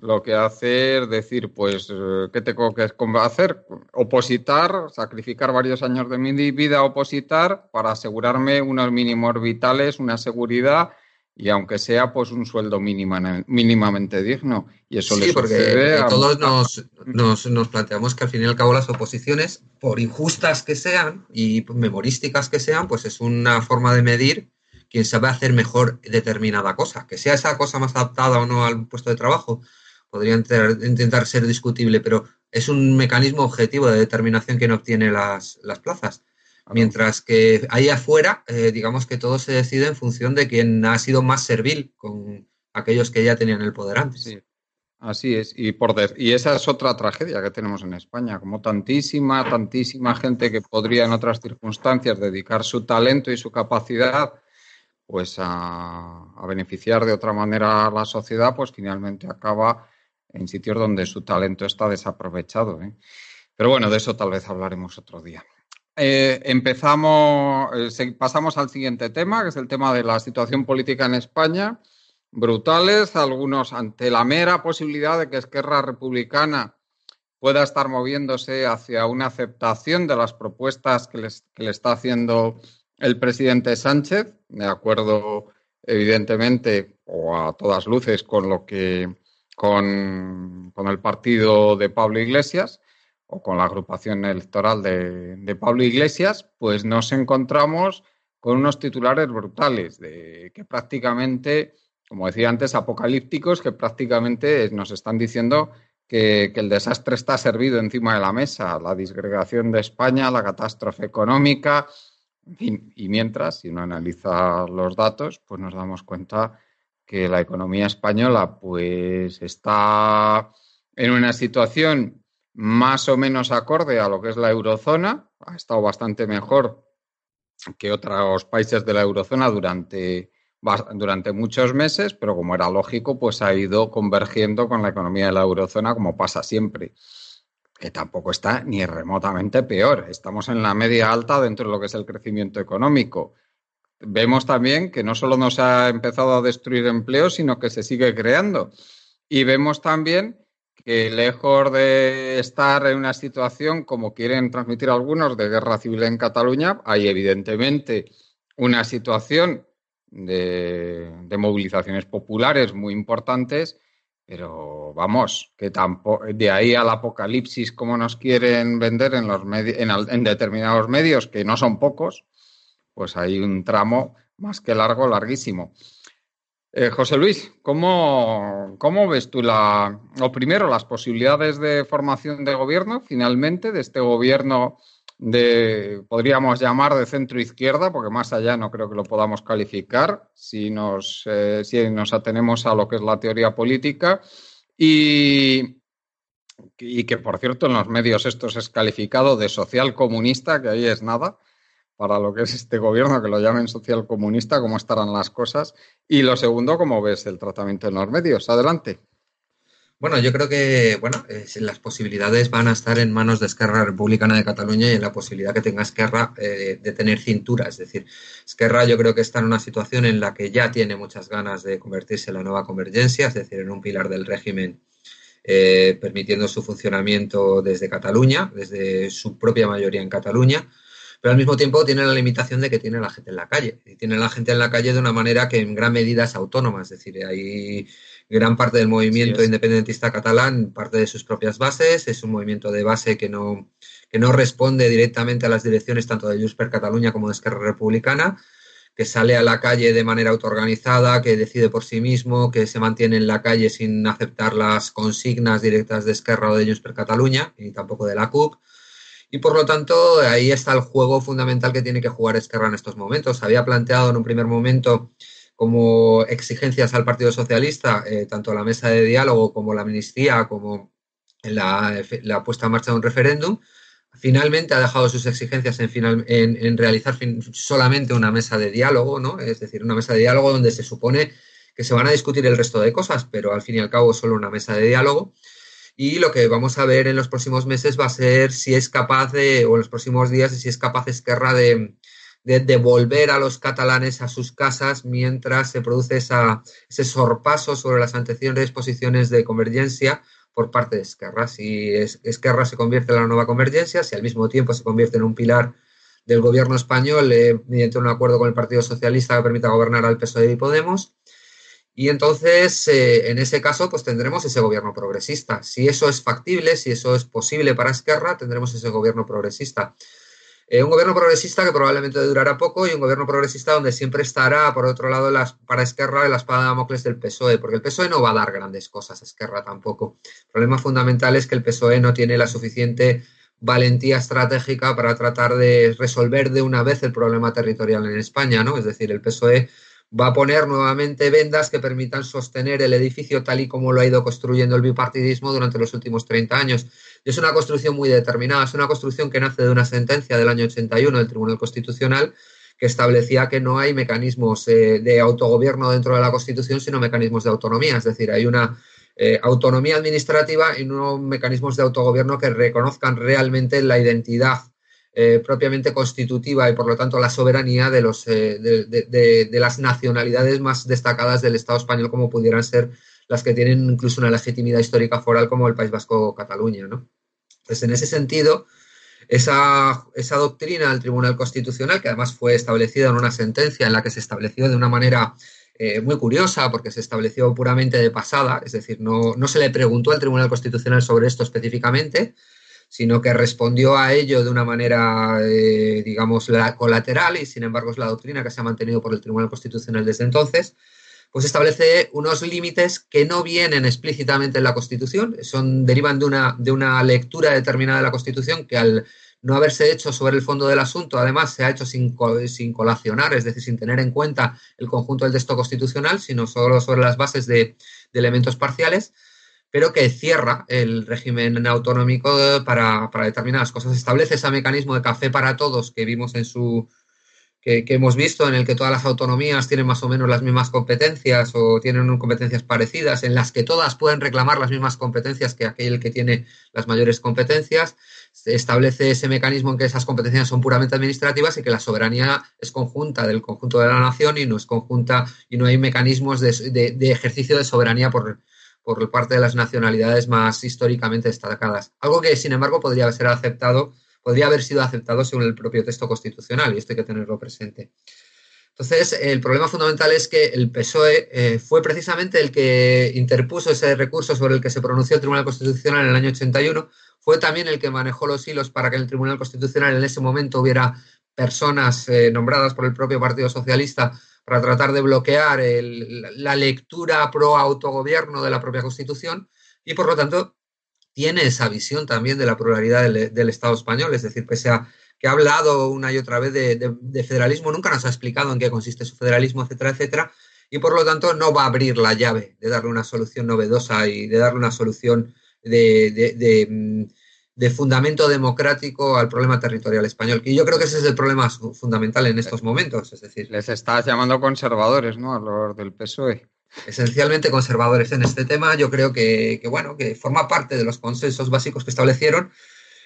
lo que hace es decir, pues, eh, ¿qué tengo que hacer? Opositar, sacrificar varios años de mi vida, opositar, para asegurarme unos mínimos vitales, una seguridad y aunque sea pues un sueldo mínimamente digno. Y eso sí, porque todos nos, nos, planteamos que al fin y al cabo las oposiciones, por injustas que sean y memorísticas que sean, pues es una forma de medir quién sabe hacer mejor determinada cosa. Que sea esa cosa más adaptada o no al puesto de trabajo, podría intentar ser discutible, pero es un mecanismo objetivo de determinación que no obtiene las, las plazas. Mientras que ahí afuera, eh, digamos que todo se decide en función de quién ha sido más servil con aquellos que ya tenían el poder antes. Sí. Así es, y, por y esa es otra tragedia que tenemos en España, como tantísima, tantísima gente que podría en otras circunstancias dedicar su talento y su capacidad pues a, beneficiar de otra manera a la sociedad, pues finalmente acaba en sitios donde su talento está desaprovechado. ¿eh? Pero bueno, de eso tal vez hablaremos otro día. Eh, empezamos, eh, pasamos al siguiente tema, que es el tema de la situación política en España. Brutales, algunos ante la mera posibilidad de que Esquerra Republicana pueda estar moviéndose hacia una aceptación de las propuestas que, le está haciendo el presidente Sánchez, de acuerdo, evidentemente, o a todas luces, con lo que con el partido de Pablo Iglesias o con la agrupación electoral de, Pablo Iglesias, pues nos encontramos con unos titulares brutales, de que prácticamente, como decía antes, apocalípticos, que prácticamente nos están diciendo que, el desastre está servido encima de la mesa, la disgregación de España, la catástrofe económica, y mientras, si uno analiza los datos, pues nos damos cuenta que la economía española pues está en una situación más o menos acorde a lo que es la eurozona, ha estado bastante mejor que otros países de la eurozona durante, durante muchos meses, pero como era lógico, pues ha ido convergiendo con la economía de la eurozona como pasa siempre, que tampoco está ni remotamente peor. Estamos en la media alta dentro de lo que es el crecimiento económico. Vemos también que no solo nos ha empezado a destruir empleos, sino que se sigue creando. Y vemos también que lejos de estar en una situación como quieren transmitir algunos de guerra civil en Cataluña, hay evidentemente una situación de, movilizaciones populares muy importantes, pero vamos, que tampoco, de ahí al apocalipsis como nos quieren vender en, los en determinados medios, que no son pocos, pues hay un tramo más que largo, larguísimo. Eh, José Luis, ¿cómo, ves tú la, o primero las posibilidades de formación de gobierno, finalmente, de este gobierno de, podríamos llamar de centro izquierda, porque más allá no creo que lo podamos calificar, si nos, eh, si nos atenemos a lo que es la teoría política, y, y que por cierto en los medios esto es calificado de social comunista, que ahí es nada para lo que es este gobierno, que lo llamen social comunista, cómo estarán las cosas. Y lo segundo, cómo ves el tratamiento en los medios. Adelante. Bueno, yo creo que bueno, las posibilidades van a estar en manos de Esquerra Republicana de Cataluña y en la posibilidad que tenga Esquerra eh, de tener cintura. Es decir, Esquerra yo creo que está en una situación en la que ya tiene muchas ganas de convertirse en la nueva convergencia, es decir, en un pilar del régimen eh, permitiendo su funcionamiento desde Cataluña, desde su propia mayoría en Cataluña pero al mismo tiempo tiene la limitación de que tiene la gente en la calle. Y tiene la gente en la calle de una manera que en gran medida es autónoma, es decir, hay gran parte del movimiento independentista catalán parte de sus propias bases, es un movimiento de base que no, que no responde directamente a las direcciones tanto de Junts per Cataluña como de Esquerra Republicana, que sale a la calle de manera autoorganizada, que decide por sí mismo, que se mantiene en la calle sin aceptar las consignas directas de Esquerra o de Junts per Cataluña, y tampoco de la CUP. Y por lo tanto, ahí está el juego fundamental que tiene que jugar Esquerra en estos momentos. Había planteado en un primer momento como exigencias al Partido Socialista, eh, tanto la mesa de diálogo como la amnistía, como la, la puesta en marcha de un referéndum, finalmente ha dejado sus exigencias en, final, en, realizar solamente una mesa de diálogo, ¿no? Es decir, una mesa de diálogo donde se supone que se van a discutir el resto de cosas, pero al fin y al cabo solo una mesa de diálogo. Y lo que vamos a ver en los próximos meses va a ser si es capaz de, o en los próximos días, si es capaz Esquerra de, de devolver a los catalanes a sus casas mientras se produce esa, ese sorpaso sobre las anteriores posiciones de convergencia por parte de Esquerra. Si Esquerra se convierte en la nueva convergencia, si al mismo tiempo se convierte en un pilar del gobierno español eh, mediante un acuerdo con el Partido Socialista que permita gobernar al PSOE y Podemos. Y entonces, eh, en ese caso, pues tendremos ese gobierno progresista. Si eso es factible, si eso es posible para Esquerra, tendremos ese gobierno progresista. Eh, un gobierno progresista que probablemente durará poco y un gobierno progresista donde siempre estará, por otro lado, las, para Esquerra la espada de Damocles del PSOE, porque el PSOE no va a dar grandes cosas a Esquerra tampoco. El problema fundamental es que el PSOE no tiene la suficiente valentía estratégica para tratar de resolver de una vez el problema territorial en España, ¿no? Es decir, el PSOE va a poner nuevamente vendas que permitan sostener el edificio tal y como lo ha ido construyendo el bipartidismo durante los últimos 30 años. es una construcción muy determinada, es una construcción que nace de una sentencia del año 81 del Tribunal Constitucional que establecía que no hay mecanismos eh, de autogobierno dentro de la Constitución, sino mecanismos de autonomía. Es decir, hay una eh, autonomía administrativa y no mecanismos de autogobierno que reconozcan realmente la identidad eh, propiamente constitutiva y por lo tanto la soberanía de, los, eh, de, las nacionalidades más destacadas del Estado español como pudieran ser las que tienen incluso una legitimidad histórica foral como el País Vasco Cataluña. ¿no? Pues en ese sentido, esa, esa, doctrina del Tribunal Constitucional, que además fue establecida en una sentencia en la que se estableció de una manera eh, muy curiosa, porque se estableció puramente de pasada, es decir, no, no se le preguntó al Tribunal Constitucional sobre esto específicamente, sino que respondió a ello de una manera, eh, digamos, colateral y sin embargo es la doctrina que se ha mantenido por el Tribunal Constitucional desde entonces, pues establece unos límites que no vienen explícitamente en la Constitución, son, derivan de una, de una lectura determinada de la Constitución que al no haberse hecho sobre el fondo del asunto, además se ha hecho sin, sin colacionar, es decir, sin tener en cuenta el conjunto del texto constitucional, sino solo sobre las bases de, de elementos parciales, pero que cierra el régimen autonómico para, determinadas cosas. Establece ese mecanismo de café para todos que vimos en su. Que, hemos visto, en el que todas las autonomías tienen más o menos las mismas competencias o tienen competencias parecidas, en las que todas pueden reclamar las mismas competencias que aquel que tiene las mayores competencias. establece ese mecanismo en que esas competencias son puramente administrativas y que la soberanía es conjunta del conjunto de la nación y no es conjunta y no hay mecanismos de ejercicio de soberanía por, por parte de las nacionalidades más históricamente destacadas. Algo que, sin embargo, podría ser aceptado, podría haber sido aceptado según el propio texto constitucional, y esto hay que tenerlo presente. Entonces, el problema fundamental es que el PSOE eh, fue precisamente el que interpuso ese recurso sobre el que se pronunció el Tribunal Constitucional en el año 81, fue también el que manejó los hilos para que en el Tribunal Constitucional en ese momento hubiera personas eh, nombradas por el propio Partido Socialista para tratar de bloquear la lectura pro autogobierno de la propia Constitución y por lo tanto tiene esa visión también de la pluralidad del, Estado español, es decir, pese a que ha hablado una y otra vez de, federalismo, nunca nos ha explicado en qué consiste su federalismo, etcétera, etcétera, y por lo tanto no va a abrir la llave de darle una solución novedosa y de darle una solución de, mm, de fundamento democrático al problema territorial español. Y yo creo que ese es el problema fundamental en estos momentos. Es decir, les estás llamando conservadores, ¿no? A los del PSOE. Esencialmente conservadores en este tema. Yo creo que, bueno, que forma parte de los consensos básicos que establecieron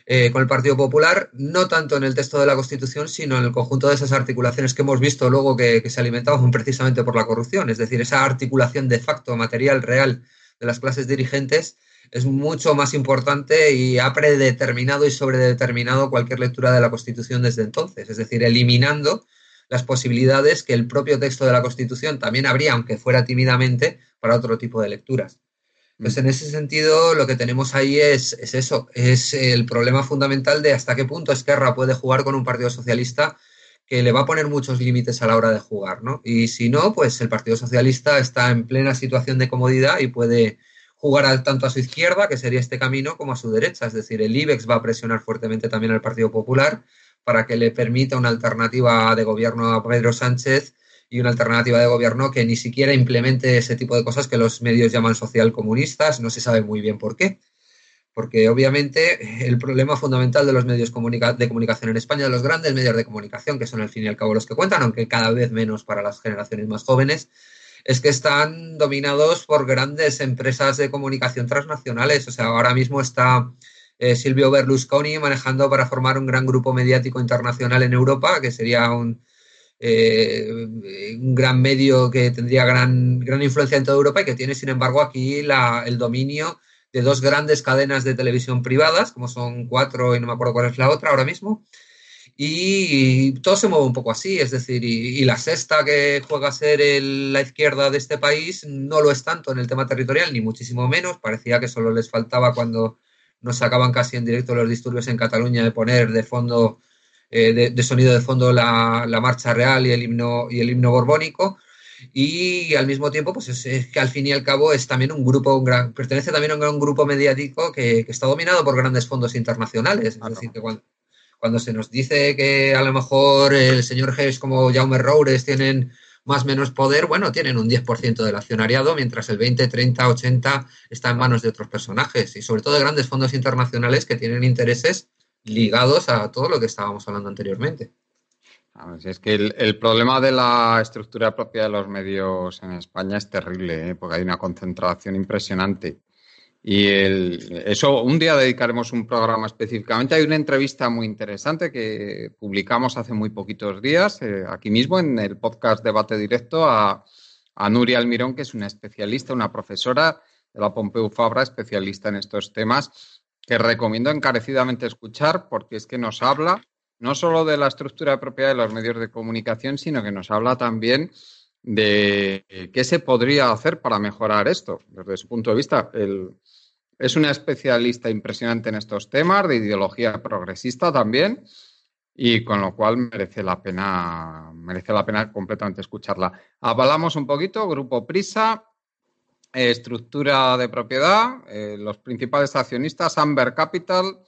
eh, con el Partido Popular, no tanto en el texto de la Constitución, sino en el conjunto de esas articulaciones que hemos visto luego que, que se alimentaban precisamente por la corrupción. Es decir, esa articulación de facto material real de las clases dirigentes es mucho más importante y ha predeterminado y sobredeterminado cualquier lectura de la Constitución desde entonces, es decir, eliminando las posibilidades que el propio texto de la Constitución también habría, aunque fuera tímidamente, para otro tipo de lecturas. Entonces, en ese sentido, lo que tenemos ahí es, es, eso, es el problema fundamental de hasta qué punto Esquerra puede jugar con un partido socialista que le va a poner muchos límites a la hora de jugar, ¿no? Y si no, pues el Partido Socialista está en plena situación de comodidad y puede jugar tanto a su izquierda, que sería este camino, como a su derecha. Es decir, el IBEX va a presionar fuertemente también al Partido Popular para que le permita una alternativa de gobierno a Pedro Sánchez y una alternativa de gobierno que ni siquiera implemente ese tipo de cosas que los medios llaman social comunistas, no se sabe muy bien por qué porque obviamente el problema fundamental de los medios de comunicación en España, de los grandes medios de comunicación, que son al fin y al cabo los que cuentan, aunque cada vez menos para las generaciones más jóvenes, es que están dominados por grandes empresas de comunicación transnacionales. O sea, ahora mismo está eh, Silvio Berlusconi manejando para formar un gran grupo mediático internacional en Europa, que sería un, eh, un gran medio que tendría gran, gran influencia en toda Europa y que tiene, sin embargo, aquí la, el dominio de dos grandes cadenas de televisión privadas, como son cuatro y no me acuerdo cuál es la otra ahora mismo. Y, todo se mueve un poco así, es decir, y, la sexta que juega a ser la izquierda de este país no lo es tanto en el tema territorial, ni muchísimo menos. Parecía que solo les faltaba cuando nos sacaban casi en directo los disturbios en Cataluña de poner de fondo, eh, de, sonido de fondo la, la, marcha real y el himno, y el himno borbónico y al mismo tiempo, pues es, que al fin y al cabo es también un grupo, un gran, pertenece también a un gran grupo mediático que, está dominado por grandes fondos internacionales. Es decir, que cuando, se nos dice que a lo mejor el señor Hess como Jaume Roures tienen más o menos poder, bueno, tienen un 10% del accionariado, mientras el 20, 30, 80 está en manos de otros personajes y sobre todo de grandes fondos internacionales que tienen intereses ligados a todo lo que estábamos hablando anteriormente es que el, problema de la estructura propia de los medios en España es terrible, ¿eh? porque hay una concentración impresionante. Y eso, un día dedicaremos un programa específicamente. Hay una entrevista muy interesante que publicamos hace muy poquitos días, eh, aquí mismo en el podcast Debate Directo, a, a Nuria Almirón, que es una especialista, una profesora de la Pompeu Fabra, especialista en estos temas, que recomiendo encarecidamente escuchar porque es que nos habla no solo de la estructura de propiedad de los medios de comunicación, sino que nos habla también de qué se podría hacer para mejorar esto. Desde su punto de vista, es una especialista impresionante en estos temas, de ideología progresista también, y con lo cual merece la pena, merece la pena completamente escucharla. Avalamos un poquito, Grupo Prisa, estructura de propiedad, eh, los principales accionistas, Amber Capital,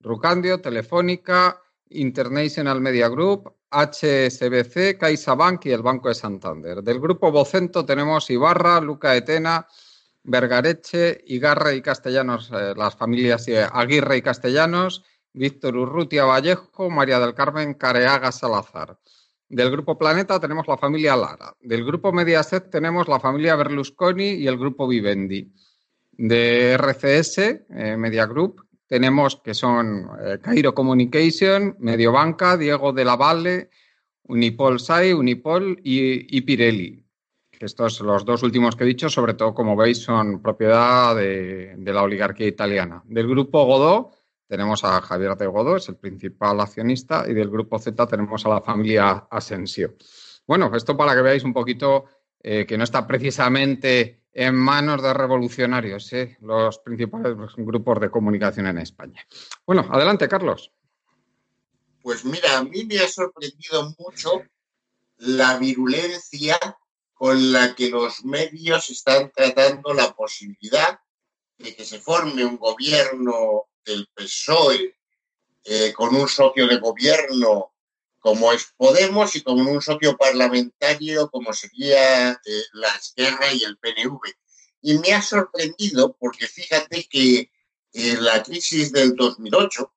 Rucandio, Telefónica, International Media Group, HSBC, CaixaBank y el Banco de Santander. Del grupo Vocento tenemos Ibarra, Luca Etena, Vergareche, Igarra y Castellanos, eh, las familias Aguirre y Castellanos, Víctor Urrutia Vallejo, María del Carmen Careaga Salazar. Del grupo Planeta tenemos la familia Lara. Del grupo Mediaset tenemos la familia Berlusconi y el grupo Vivendi. De RCS, eh, Media Group, tenemos que son eh, Cairo Communication, Mediobanca, Diego de la Valle, Unipol SAI, Unipol y, Pirelli. Estos, los dos últimos que he dicho, sobre todo, como veis, son propiedad de, la oligarquía italiana. Del grupo Godó tenemos a Javier de Godó, es el principal accionista, y del grupo Z tenemos a la familia Asensio. Bueno, esto para que veáis un poquito eh, que no está precisamente en manos de revolucionarios, ¿eh? los principales grupos de comunicación en España. Bueno, adelante, Carlos. Pues mira, a mí me ha sorprendido mucho la virulencia con la que los medios están tratando la posibilidad de que se forme un gobierno del PSOE eh, con un socio de gobierno como es Podemos y con un socio parlamentario como sería eh, la Esquerra y el PNV. Y me ha sorprendido porque fíjate que eh, la crisis del 2008,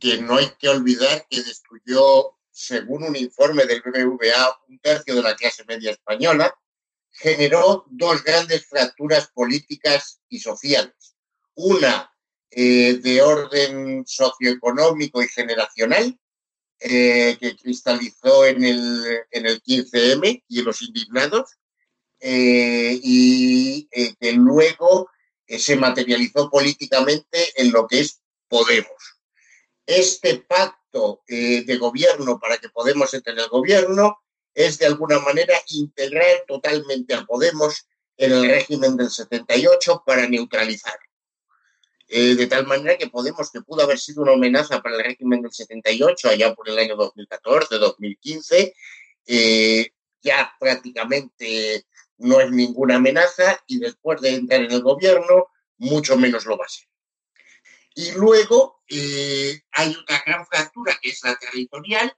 que no hay que olvidar que destruyó, según un informe del BBVA, un tercio de la clase media española, generó dos grandes fracturas políticas y sociales. Una eh, de orden socioeconómico y generacional, eh, que cristalizó en el, en el 15M y en los indignados, eh, y eh, que luego eh, se materializó políticamente en lo que es Podemos. Este pacto eh, de gobierno para que Podemos entre en el gobierno es de alguna manera integrar totalmente a Podemos en el régimen del 78 para neutralizar. Eh, de tal manera que Podemos, que pudo haber sido una amenaza para el régimen del 78, allá por el año 2014, 2015, eh, ya prácticamente no es ninguna amenaza y después de entrar en el gobierno, mucho menos lo va a ser. Y luego eh, hay una gran fractura que es la territorial,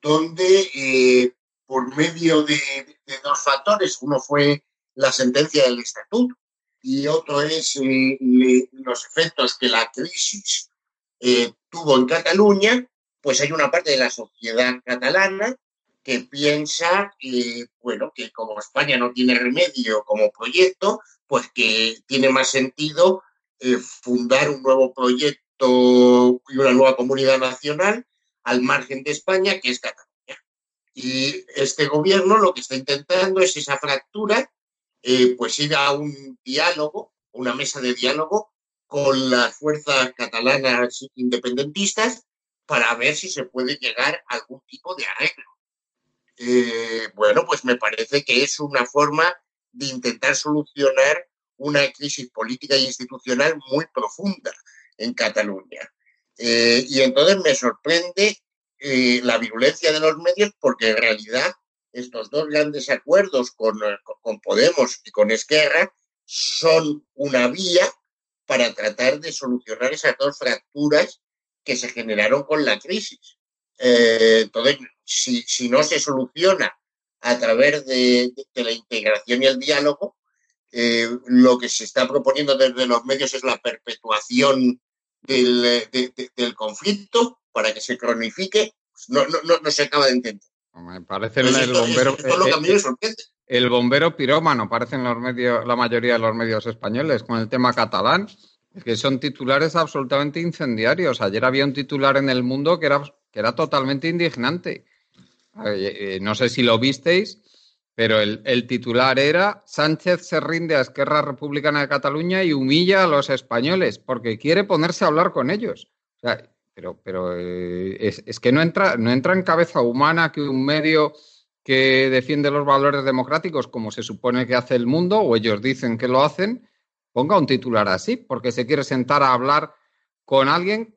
donde por medio de, dos factores. Uno fue la sentencia del estatuto y otro es eh, los efectos que la crisis eh, tuvo en Cataluña, pues hay una parte de la sociedad catalana que piensa que, bueno, que como España no tiene remedio como proyecto, pues que tiene más sentido eh, fundar un nuevo proyecto y una nueva comunidad nacional al margen de España, que es Cataluña. Y este gobierno lo que está intentando es esa fractura, eh, pues ir a un diálogo, una mesa de diálogo con las fuerzas catalanas independentistas para ver si se puede llegar a algún tipo de arreglo. Eh, bueno, pues me parece que es una forma de intentar solucionar una crisis política e institucional muy profunda en Cataluña. Eh, y entonces me sorprende eh, la virulencia de los medios porque en realidad estos dos grandes acuerdos con, eh, con Podemos y con Esquerra son una vía para tratar de solucionar esas dos fracturas que se generaron con la crisis. Entonces, si, si, no se soluciona a través de, la integración y el diálogo, eh, lo que se está proponiendo desde los medios es la perpetuación del, de, del conflicto para que se cronifique, no, no, no, no se acaba de entender. Me parece el, bombero. Esto, esto eh, eh, el bombero pirómano, parecen los medios, la mayoría de los medios españoles, con el tema catalán. Que son titulares absolutamente incendiarios. Ayer había un titular en el mundo que era, que era totalmente indignante. Eh, no sé si lo visteis, pero el, el, titular era Sánchez se rinde a Esquerra Republicana de Cataluña y humilla a los españoles porque quiere ponerse a hablar con ellos. O sea, pero, pero eh, es, es, que no entra, no entra en cabeza humana que un medio que defiende los valores democráticos, como se supone que hace el mundo, o ellos dicen que lo hacen, ponga un titular así, porque se quiere sentar a hablar con alguien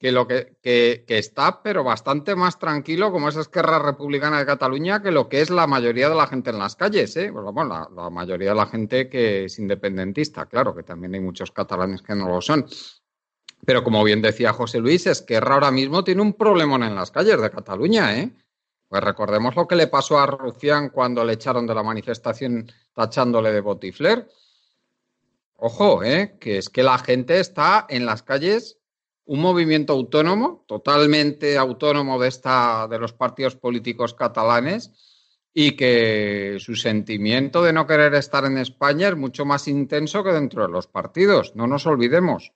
que lo que, que, está, pero bastante más tranquilo, como es Esquerra Republicana de Cataluña, que lo que es la mayoría de la gente en las calles, ¿eh? Bueno, la, la mayoría de la gente que es independentista, claro, que también hay muchos catalanes que no lo son. Pero como bien decía José Luis, Esquerra ahora mismo tiene un problemón en las calles de Cataluña, ¿eh? Pues recordemos lo que le pasó a Rufián cuando le echaron de la manifestación tachándole de botifler. Ojo, ¿eh? que es que la gente está en las calles, un movimiento autónomo, totalmente autónomo de, esta, de los partidos políticos catalanes, y que su sentimiento de no querer estar en España es mucho más intenso que dentro de los partidos. No nos olvidemos.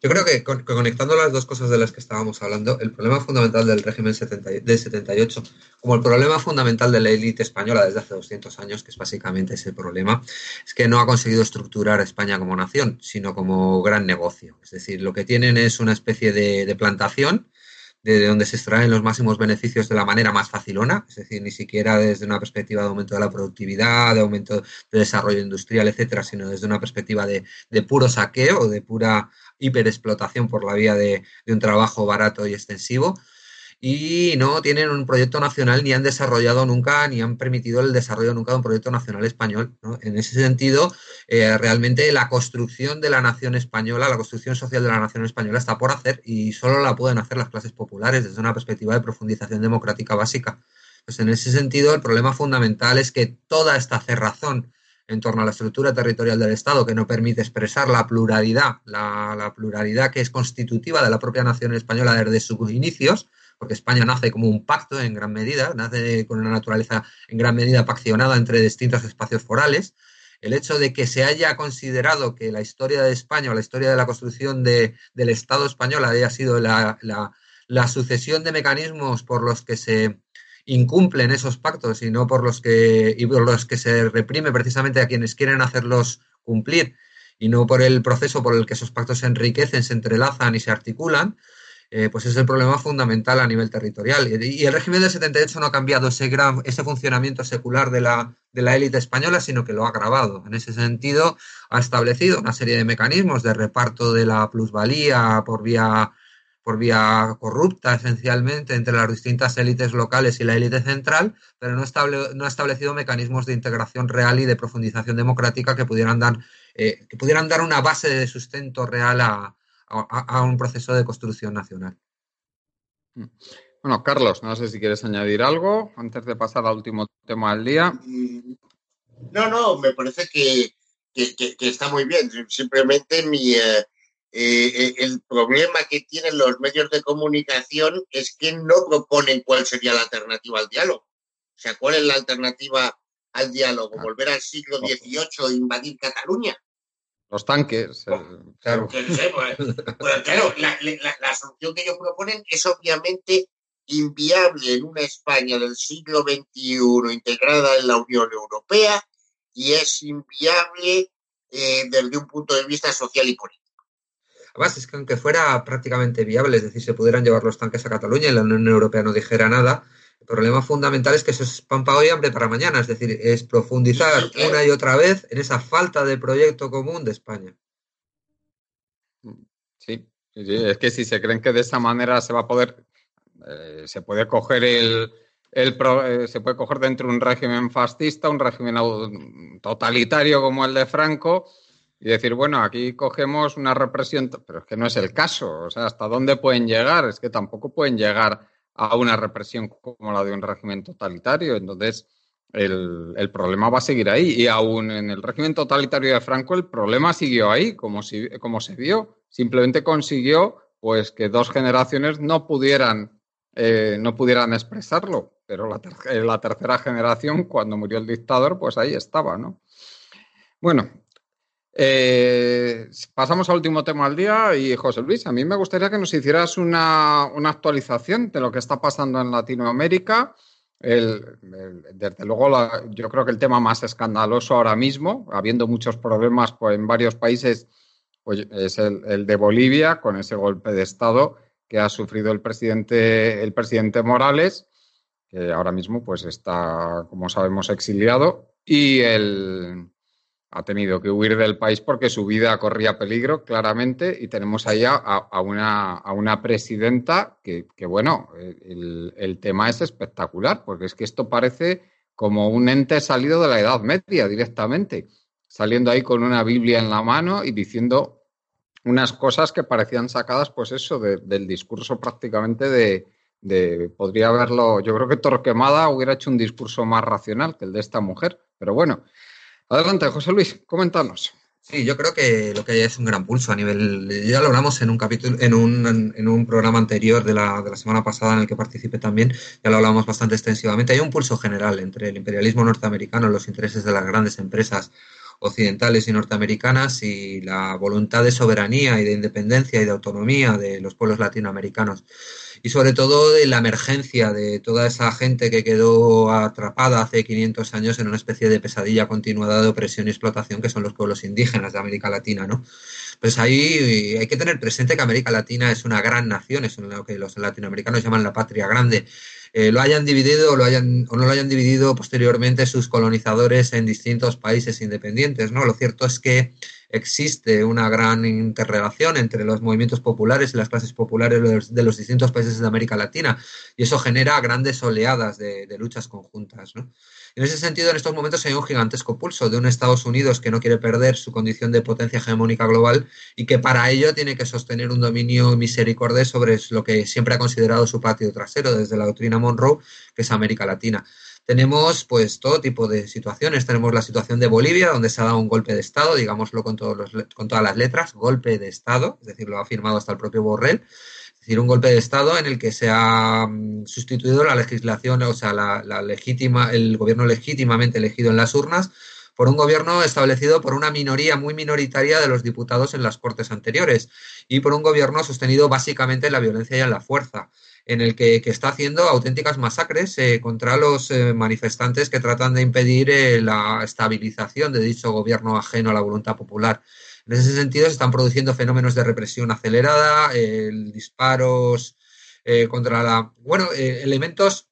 Yo creo que con, conectando las dos cosas de las que estábamos hablando, el problema fundamental del régimen 70, del 78, como el problema fundamental de la élite española desde hace 200 años, que es básicamente ese problema, es que no ha conseguido estructurar España como nación, sino como gran negocio. Es decir, lo que tienen es una especie de, plantación de donde se extraen los máximos beneficios de la manera más facilona, es decir, ni siquiera desde una perspectiva de aumento de la productividad, de aumento de desarrollo industrial, etcétera, sino desde una perspectiva de, de puro saqueo, de pura hiperexplotación por la vía de, un trabajo barato y extensivo y no tienen un proyecto nacional ni han desarrollado nunca ni han permitido el desarrollo nunca de un proyecto nacional español. En ese sentido, eh, realmente la construcción de la nación española, la construcción social de la nación española está por hacer y solo la pueden hacer las clases populares desde una perspectiva de profundización democrática básica. Pues en ese sentido, el problema fundamental es que toda esta cerrazón en torno a la estructura territorial del Estado que no permite expresar la pluralidad, la, pluralidad que es constitutiva de la propia nación española desde sus inicios, porque España nace como un pacto en gran medida, nace con una naturaleza en gran medida paccionada entre distintos espacios forales. El hecho de que se haya considerado que la historia de España o la historia de la construcción de, del Estado español haya sido la, la sucesión de mecanismos por los que se incumplen esos pactos y no por los que y por los que se reprime precisamente a quienes quieren hacerlos cumplir y no por el proceso por el que esos pactos se enriquecen, se entrelazan y se articulan, eh, pues es el problema fundamental a nivel territorial. Y, el régimen del 78 no ha cambiado ese, gran, ese funcionamiento secular de la, de la élite española, sino que lo ha agravado. En ese sentido, ha establecido una serie de mecanismos de reparto de la plusvalía por vía por vía corrupta esencialmente entre las distintas élites locales y la élite central, pero no, no, ha establecido mecanismos de integración real y de profundización democrática que pudieran dar, eh, que pudieran dar una base de sustento real a, a, un proceso de construcción nacional. Mm. Bueno, Carlos, no sé si quieres añadir algo antes de pasar al último tema del día. No, no, me parece que, está muy bien. Simplemente mi, eh, eh, el problema que tienen los medios de comunicación es que no proponen cuál sería la alternativa al diálogo. O sea, ¿cuál es la alternativa al diálogo? ¿Volver al siglo XVIII e invadir Cataluña? Los tanques. claro, la, solución que ellos proponen es obviamente inviable en una España del siglo XXI integrada en la Unión Europea y es inviable eh, desde un punto de vista social y político. Además, es que aunque fuera prácticamente viable, es decir, se pudieran llevar los tanques a Cataluña y la Unión Europea no dijera nada, el problema fundamental es que eso es pan para hoy, hambre para mañana. Es decir, es profundizar una y otra vez en esa falta de proyecto común de España. Sí, es que si se creen que de esa manera se va a poder, eh, se puede coger el, eh, se puede coger dentro de un régimen fascista, un régimen totalitario como el de Franco, y decir, bueno, aquí cogemos una represión, pero es que no es el caso. O sea, ¿hasta dónde pueden llegar? Es que tampoco pueden llegar a una represión como la de un régimen totalitario. Entonces, el, problema va a seguir ahí. Y aún en el régimen totalitario de Franco, el problema siguió ahí, como, si, como se vio. Simplemente consiguió pues que dos generaciones no pudieran, eh, no pudieran expresarlo. Pero la, la tercera generación, cuando murió el dictador, pues ahí estaba, ¿no? Bueno, eh, pasamos al último tema del día y José Luis, a mí me gustaría que nos hicieras una, actualización de lo que está pasando en Latinoamérica. desde luego, yo creo que el tema más escandaloso ahora mismo, habiendo muchos problemas pues, en varios países, pues, es el, de Bolivia con ese golpe de Estado que ha sufrido el presidente, el presidente Morales, que ahora mismo pues, está, como sabemos, exiliado, y el, ha tenido que huir del país porque su vida corría peligro, claramente, y tenemos ahí a, una, a una, presidenta que, bueno, el, tema es espectacular, porque es que esto parece como un ente salido de la Edad Media directamente, saliendo ahí con una Biblia en la mano y diciendo unas cosas que parecían sacadas, pues eso, del discurso prácticamente de, podría haberlo, yo creo que Torquemada hubiera hecho un discurso más racional que el de esta mujer, pero bueno. Adelante, José Luis, coméntanos. Sí, yo creo que lo que hay es un gran pulso a nivel. Ya lo hablamos en un capítulo, en un, en un programa anterior de la, de la semana pasada en el que participé también, ya lo hablamos bastante extensivamente. Hay un pulso general entre el imperialismo norteamericano, los intereses de las grandes empresas occidentales y norteamericanas y la voluntad de soberanía y de independencia y de autonomía de los pueblos latinoamericanos y sobre todo de la emergencia de toda esa gente que quedó atrapada hace 500 años en una especie de pesadilla continuada de opresión y explotación que son los pueblos indígenas de América Latina, ¿no? Pues ahí hay que tener presente que América Latina es una gran nación, es lo que los latinoamericanos llaman la patria grande. Eh, lo hayan dividido o, lo hayan, o no lo hayan dividido posteriormente sus colonizadores en distintos países independientes, ¿no? Lo cierto es que existe una gran interrelación entre los movimientos populares y las clases populares de los, distintos países de América Latina y eso genera grandes oleadas de, luchas conjuntas. En ese sentido, en estos momentos hay un gigantesco pulso de un Estados Unidos que no quiere perder su condición de potencia hegemónica global y que para ello tiene que sostener un dominio misericordioso sobre lo que siempre ha considerado su patio trasero desde la doctrina Monroe, que es América Latina tenemos pues todo tipo de situaciones. Tenemos la situación de Bolivia, donde se ha dado un golpe de Estado, digámoslo con, todos con todas las letras, golpe de Estado, es decir, lo ha firmado hasta el propio Borrell. Es decir, un golpe de Estado en el que se ha mm, sustituido la legislación, o sea, la, legítima, el gobierno legítimamente elegido en las urnas por un gobierno establecido por una minoría muy minoritaria de los diputados en las cortes anteriores y por un gobierno sostenido básicamente en la violencia y en la fuerza en el que, está haciendo auténticas masacres eh, contra los eh, manifestantes que tratan de impedir eh, la estabilización de dicho gobierno ajeno a la voluntad popular. En ese sentido, se están produciendo fenómenos de represión acelerada, disparos contra la. Bueno, elementos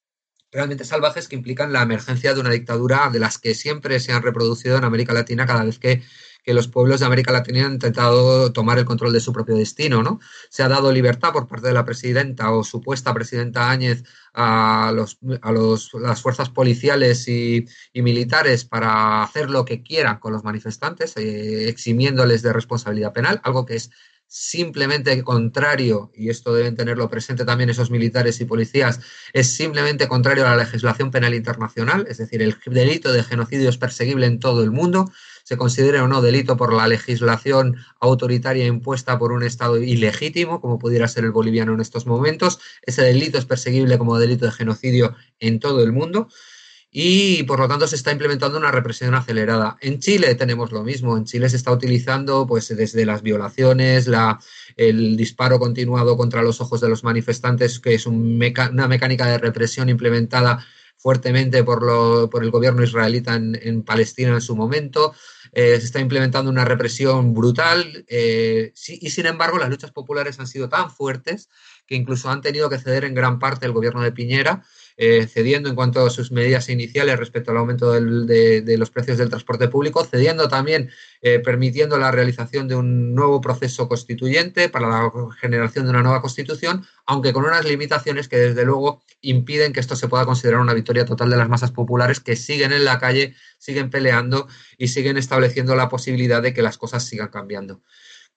realmente salvajes que implican la emergencia de una dictadura de las que siempre se han reproducido en América Latina cada vez que que los pueblos de América Latina han intentado tomar el control de su propio destino, ¿no? Se ha dado libertad por parte de la presidenta o supuesta presidenta Áñez a, los, a los, las fuerzas policiales y, militares para hacer lo que quieran con los manifestantes, eh, eximiéndoles de responsabilidad penal, algo que es simplemente contrario, y esto deben tenerlo presente también esos militares y policías, es simplemente contrario a la legislación penal internacional, es decir, el delito de genocidio es perseguible en todo el mundo, se considere o no delito por la legislación autoritaria impuesta por un Estado ilegítimo, como pudiera ser el boliviano en estos momentos. Ese delito es perseguible como delito de genocidio en todo el mundo y por lo tanto se está implementando una represión acelerada. En Chile tenemos lo mismo, en Chile se está utilizando pues desde las violaciones, la, el disparo continuado contra los ojos de los manifestantes, que es una mecánica de represión implementada fuertemente por, lo, por el gobierno israelita en, Palestina en su momento. Eh, se está implementando una represión brutal eh, y, sin embargo, las luchas populares han sido tan fuertes que incluso han tenido que ceder en gran parte el gobierno de Piñera eh, cediendo en cuanto a sus medidas iniciales respecto al aumento de, los precios del transporte público, cediendo también, eh, permitiendo la realización de un nuevo proceso constituyente para la generación de una nueva constitución, aunque con unas limitaciones que desde luego impiden que esto se pueda considerar una victoria total de las masas populares que siguen en la calle, siguen peleando y siguen estableciendo la posibilidad de que las cosas sigan cambiando.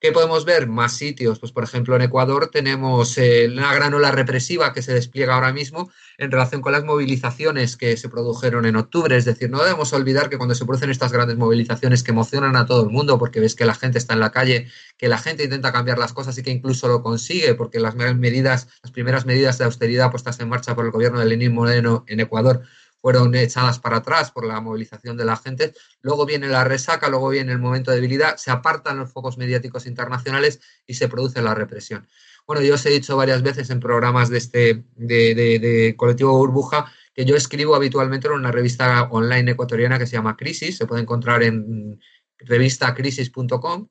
¿Qué podemos ver? Más sitios. Pues, por ejemplo, en Ecuador tenemos eh, una gran ola represiva que se despliega ahora mismo en relación con las movilizaciones que se produjeron en octubre. Es decir, no debemos olvidar que cuando se producen estas grandes movilizaciones que emocionan a todo el mundo, porque ves que la gente está en la calle, que la gente intenta cambiar las cosas y que incluso lo consigue, porque las medidas, las primeras medidas de austeridad puestas en marcha por el gobierno de Lenín Moreno en Ecuador fueron echadas para atrás por la movilización de la gente. Luego viene la resaca, luego viene el momento de debilidad, se apartan los focos mediáticos internacionales y se produce la represión. Bueno, yo os he dicho varias veces en programas de este de, colectivo Burbuja que yo escribo habitualmente en una revista online ecuatoriana que se llama Crisis, se puede encontrar en revistacrisis.com,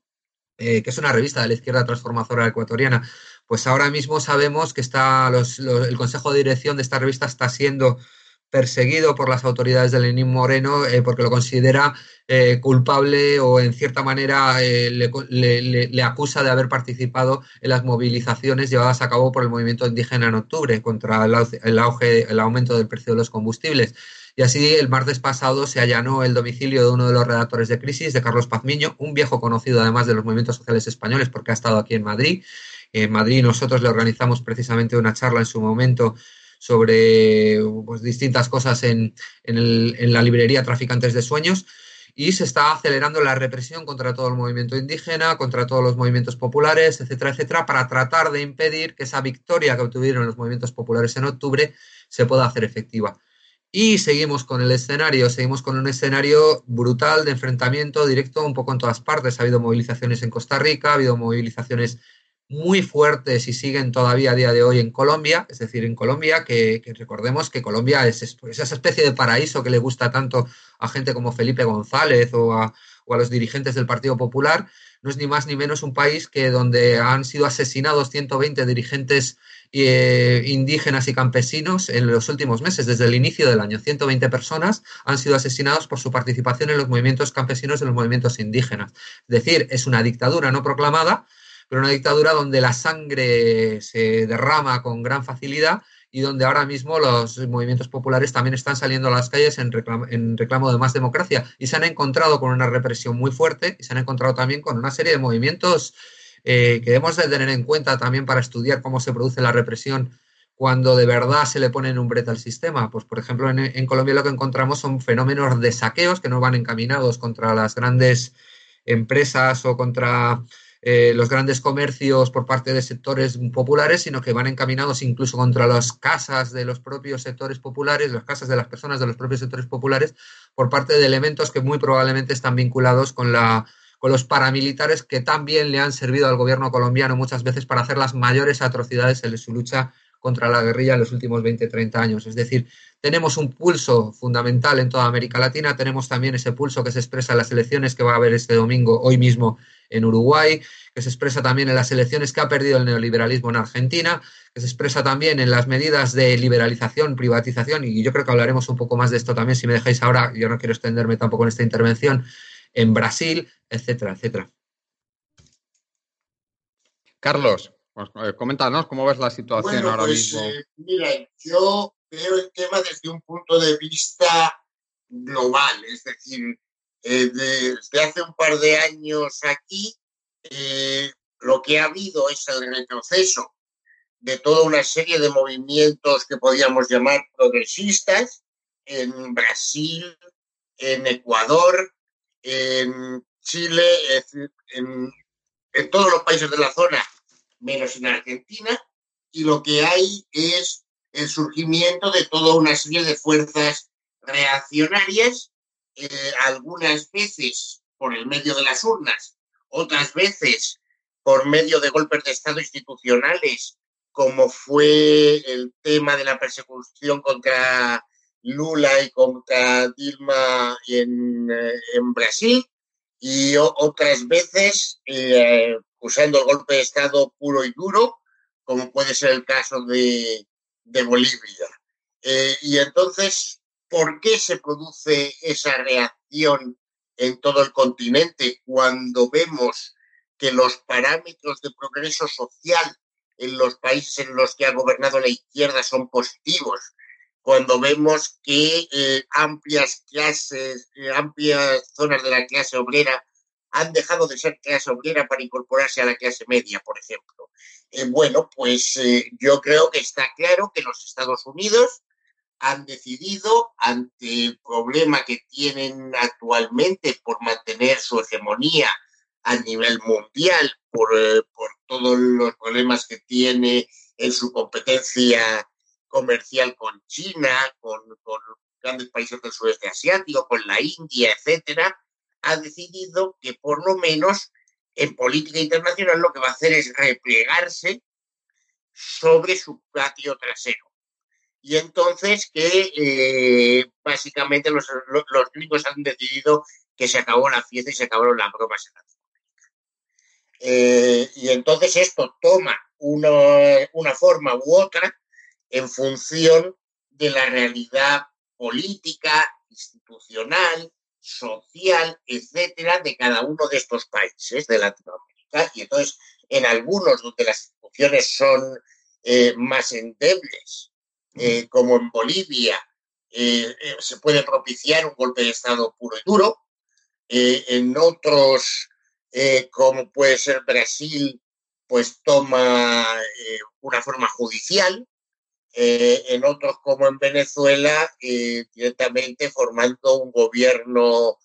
eh, que es una revista de la izquierda transformadora ecuatoriana. Pues ahora mismo sabemos que está el consejo de dirección de esta revista está siendo perseguido por las autoridades de Lenín Moreno eh, porque lo considera eh, culpable o en cierta manera eh, le, acusa de haber participado en las movilizaciones llevadas a cabo por el movimiento indígena en octubre contra el, auge, el aumento del precio de los combustibles. Y así el martes pasado se allanó el domicilio de uno de los redactores de Crisis, de Carlos Pazmiño, un viejo conocido además de los movimientos sociales españoles porque ha estado aquí en Madrid. En Madrid nosotros le organizamos precisamente una charla en su momento sobre pues, distintas cosas en, la librería Traficantes de Sueños y se está acelerando la represión contra todo el movimiento indígena, contra todos los movimientos populares, etcétera, etcétera, para tratar de impedir que esa victoria que obtuvieron los movimientos populares en octubre se pueda hacer efectiva. Y seguimos con el escenario, seguimos con un escenario brutal de enfrentamiento directo un poco en todas partes. Ha habido movilizaciones en Costa Rica, ha habido movilizaciones muy fuertes y siguen todavía a día de hoy en Colombia, es decir, en Colombia, que, recordemos que Colombia es, esa especie de paraíso que le gusta tanto a gente como Felipe González o a, los dirigentes del Partido Popular, no es ni más ni menos un país que donde han sido asesinados 120 dirigentes eh, indígenas y campesinos en los últimos meses, desde el inicio del año. 120 personas han sido asesinados por su participación en los movimientos campesinos y en los movimientos indígenas. Es decir, es una dictadura no proclamada, pero una dictadura donde la sangre se derrama con gran facilidad y donde ahora mismo los movimientos populares también están saliendo a las calles en reclamo, de más democracia y se han encontrado con una represión muy fuerte y se han encontrado también con una serie de movimientos eh, que debemos de tener en cuenta también para estudiar cómo se produce la represión cuando de verdad se le pone en un brete al sistema. Pues, por ejemplo, en, en Colombia lo que encontramos son fenómenos de saqueos que no van encaminados contra las grandes empresas o contra eh, los grandes comercios por parte de sectores populares, sino que van encaminados incluso contra las casas de los propios sectores populares, las casas de las personas de los propios sectores populares, por parte de elementos que muy probablemente están vinculados con la con los paramilitares que también le han servido al gobierno colombiano muchas veces para hacer las mayores atrocidades en su lucha contra la guerrilla en los últimos 20-30 años. Es decir, tenemos un pulso fundamental en toda América Latina, tenemos también ese pulso que se expresa en las elecciones que va a haber este domingo, hoy mismo en Uruguay, que se expresa también en las elecciones que ha perdido el neoliberalismo en Argentina, que se expresa también en las medidas de liberalización, privatización, y yo creo que hablaremos un poco más de esto también, si me dejáis ahora, yo no quiero extenderme tampoco en esta intervención, en Brasil, etcétera, etcétera. Carlos, pues, eh, coméntanos cómo ves la situación ahora pues, mismo. Eh, mira, yo veo el tema desde un punto de vista global, es decir, eh, desde hace un par de años aquí, lo que ha habido es el retroceso de toda una serie de movimientos que podríamos llamar progresistas en Brasil, en Ecuador, en Chile, en, en todos los países de la zona menos en Argentina, y lo que hay es el surgimiento de toda una serie de fuerzas reaccionarias, eh, algunas veces por el medio de las urnas, otras veces por medio de golpes de Estado institucionales, como fue el tema de la persecución contra Lula y contra Dilma en, eh, en Brasil, y otras veces eh, usando el golpe de Estado puro y duro, como puede ser el caso de, Bolivia. Eh, y entonces, ¿por qué se produce esa reacción en todo el continente cuando vemos que los parámetros de progreso social en los países en los que ha gobernado la izquierda son positivos? Cuando vemos que eh, amplias clases, eh, amplias zonas de la clase obrera han dejado de ser clase obrera para incorporarse a la clase media, por ejemplo. Eh, bueno, pues eh, yo creo que está claro que los Estados Unidos han decidido, ante el problema que tienen actualmente por mantener su hegemonía a nivel mundial, por, eh, todos los problemas que tiene en su competencia comercial con China, con, con grandes países del sudeste asiático, con la India, etcétera, ha decidido que por lo menos en política internacional lo que va a hacer es replegarse sobre su patio trasero. Y entonces que eh, básicamente los, los, gringos han decidido que se acabó la fiesta y se acabaron las bromas en eh, y entonces esto toma una, una forma u otra en función de la realidad política, institucional, social, etcétera, de cada uno de estos países de Latinoamérica. Y entonces, en algunos donde las instituciones son eh, más endebles, eh, como en Bolivia, eh, se puede propiciar un golpe de Estado puro y duro. en otros, como puede ser Brasil, pues toma una forma judicial. Eh, en otros como en Venezuela, eh, directamente formando un gobierno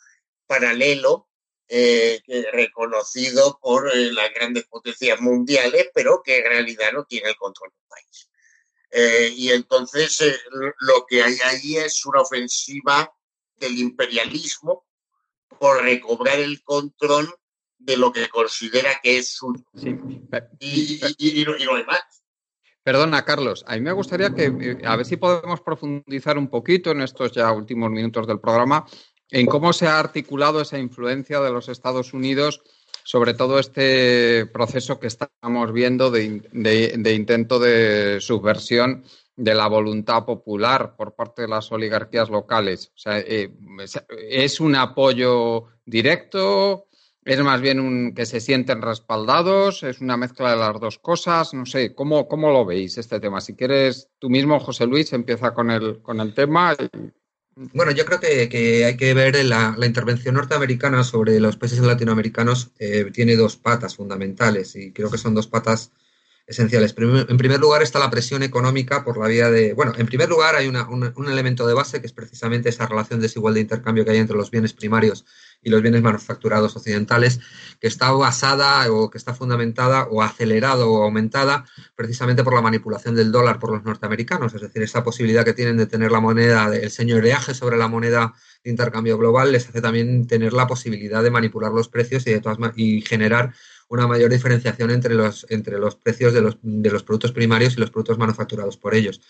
paralelo eh, reconocido por las grandes potencias mundiales, pero que en realidad no tiene el control del país. y entonces lo que hay ahí es una ofensiva del imperialismo por recobrar el control de lo que considera que es suyo. Y, y, y, y, no hay más. Perdona, Carlos, a mí me gustaría que, eh, a ver si podemos profundizar un poquito en estos ya últimos minutos del programa, en cómo se ha articulado esa influencia de los Estados Unidos sobre todo este proceso que estamos viendo de, intento de subversión de la voluntad popular por parte de las oligarquías locales. O sea, eh, ¿es un apoyo directo? ¿Es más bien un que se sienten respaldados? ¿Es una mezcla de las dos cosas? No sé, ¿cómo, cómo lo veis este tema? Si quieres, tú mismo, José Luis, empieza con el, con el tema. Bueno, yo creo que, hay que ver la, intervención norteamericana sobre los países latinoamericanos. Eh, tiene dos patas fundamentales y creo que son dos patas esenciales. En primer lugar está la presión económica por la vía de... Bueno, en primer lugar hay un elemento de base que es precisamente esa relación desigual de intercambio que hay entre los bienes primarios y los bienes manufacturados occidentales, que está basada o que está fundamentada o acelerada o aumentada precisamente por la manipulación del dólar por los norteamericanos, es decir, esa posibilidad que tienen de tener la moneda, el señoreaje sobre la moneda de intercambio global les hace también tener la posibilidad de manipular los precios y, de todas, y generar una mayor diferenciación entre los, entre los precios de los, de los productos primarios y los productos manufacturados por ellos.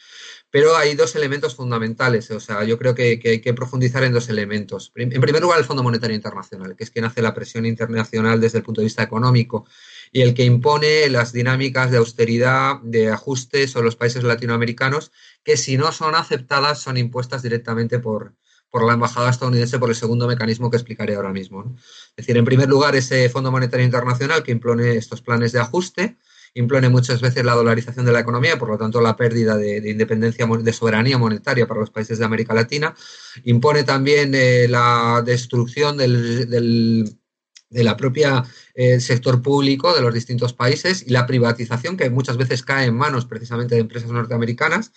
Pero hay dos elementos fundamentales, o sea, yo creo que, hay que profundizar en dos elementos. En primer lugar, el Fondo Monetario Internacional, que es quien hace la presión internacional desde el punto de vista económico y el que impone las dinámicas de austeridad, de ajustes sobre los países latinoamericanos, que si no son aceptadas son impuestas directamente por, por la embajada estadounidense por el segundo mecanismo que explicaré ahora mismo. Es decir, en primer lugar, ese Fondo Monetario Internacional que impone estos planes de ajuste, impone muchas veces la dolarización de la economía, por lo tanto la pérdida de, independencia, de soberanía monetaria para los países de América Latina, impone también eh, la destrucción del, de la propia eh, sector público de los distintos países y la privatización que muchas veces cae en manos precisamente de empresas norteamericanas.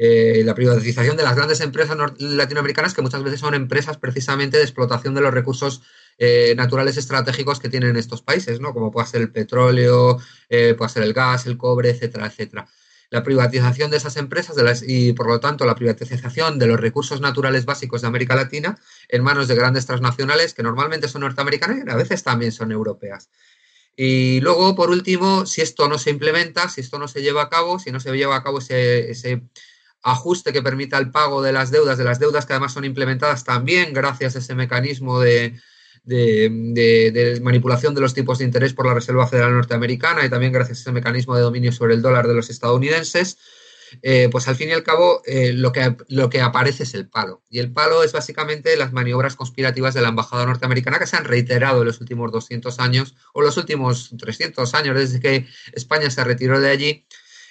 Eh, la privatización de las grandes empresas latinoamericanas que muchas veces son empresas precisamente de explotación de los recursos eh, naturales estratégicos que tienen estos países, ¿no? Como puede ser el petróleo, eh, puede ser el gas, el cobre, etcétera, etcétera. La privatización de esas empresas y, por lo tanto, la privatización de los recursos naturales básicos de América Latina en manos de grandes transnacionales que normalmente son norteamericanas y a veces también son europeas. Y luego, por último, si esto no se implementa, si esto no se lleva a cabo, si no se lleva a cabo ese ajuste que permita el pago de las deudas, de las deudas que además son implementadas también gracias a ese mecanismo de, manipulación de los tipos de interés por la Reserva Federal Norteamericana y también gracias a ese mecanismo de dominio sobre el dólar de los estadounidenses, eh, pues al fin y al cabo eh, lo, que, lo que aparece es el palo. Y el palo es básicamente las maniobras conspirativas de la Embajada norteamericana que se han reiterado en los últimos 200 años o los últimos 300 años desde que España se retiró de allí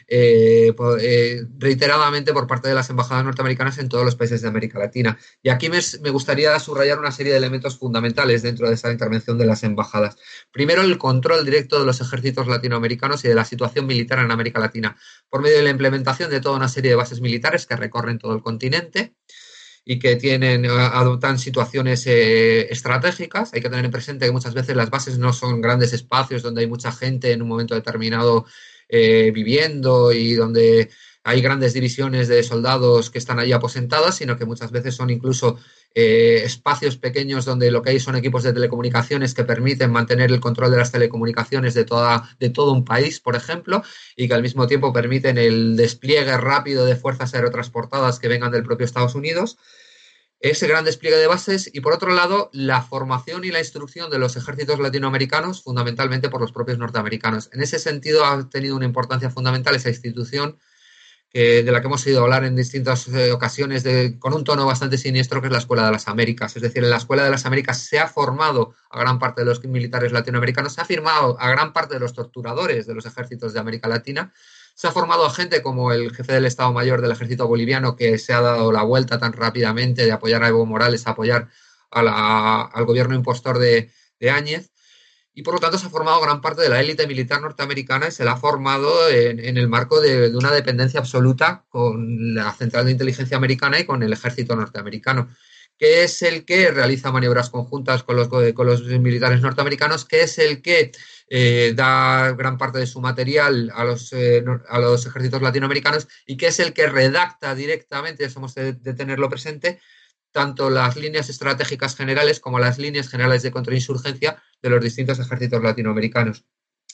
eh, eh, reiteradamente por parte de las embajadas norteamericanas en todos los países de América Latina. Y aquí me, gustaría subrayar una serie de elementos fundamentales dentro de esa intervención de las embajadas. Primero, el control directo de los ejércitos latinoamericanos y de la situación militar en América Latina, por medio de la implementación de toda una serie de bases militares que recorren todo el continente y que tienen, adoptan situaciones eh, estratégicas. Hay que tener en presente que muchas veces las bases no son grandes espacios donde hay mucha gente en un momento determinado eh, viviendo y donde hay grandes divisiones de soldados que están allí aposentadas, sino que muchas veces son incluso eh, espacios pequeños donde lo que hay son equipos de telecomunicaciones que permiten mantener el control de las telecomunicaciones de, toda, de todo un país, por ejemplo, y que al mismo tiempo permiten el despliegue rápido de fuerzas aerotransportadas que vengan del propio Estados Unidos ese gran despliegue de bases y por otro lado la formación y la instrucción de los ejércitos latinoamericanos fundamentalmente por los propios norteamericanos. En ese sentido ha tenido una importancia fundamental esa institución de la que hemos oído hablar en distintas eh, ocasiones con un tono bastante siniestro que es la Escuela de las Américas. Es decir, en la Escuela de las Américas se ha formado a gran parte de los militares latinoamericanos, se ha firmado a gran parte de los torturadores de los ejércitos de América Latina se ha formado a gente como el jefe del Estado Mayor del Ejército Boliviano, que se ha dado la vuelta tan rápidamente de apoyar a Evo Morales, a apoyar al gobierno impostor de, Áñez. Y por lo tanto se ha formado gran parte de la élite militar norteamericana y se la ha formado en, el marco de, una dependencia absoluta con la Central de Inteligencia Americana y con el ejército norteamericano que es el que realiza maniobras conjuntas con los, con los militares norteamericanos, que es el que eh, da gran parte de su material a los, eh, a los ejércitos latinoamericanos y que es el que redacta directamente, eso hemos de, tenerlo presente, tanto las líneas estratégicas generales como las líneas generales de contrainsurgencia de los distintos ejércitos latinoamericanos.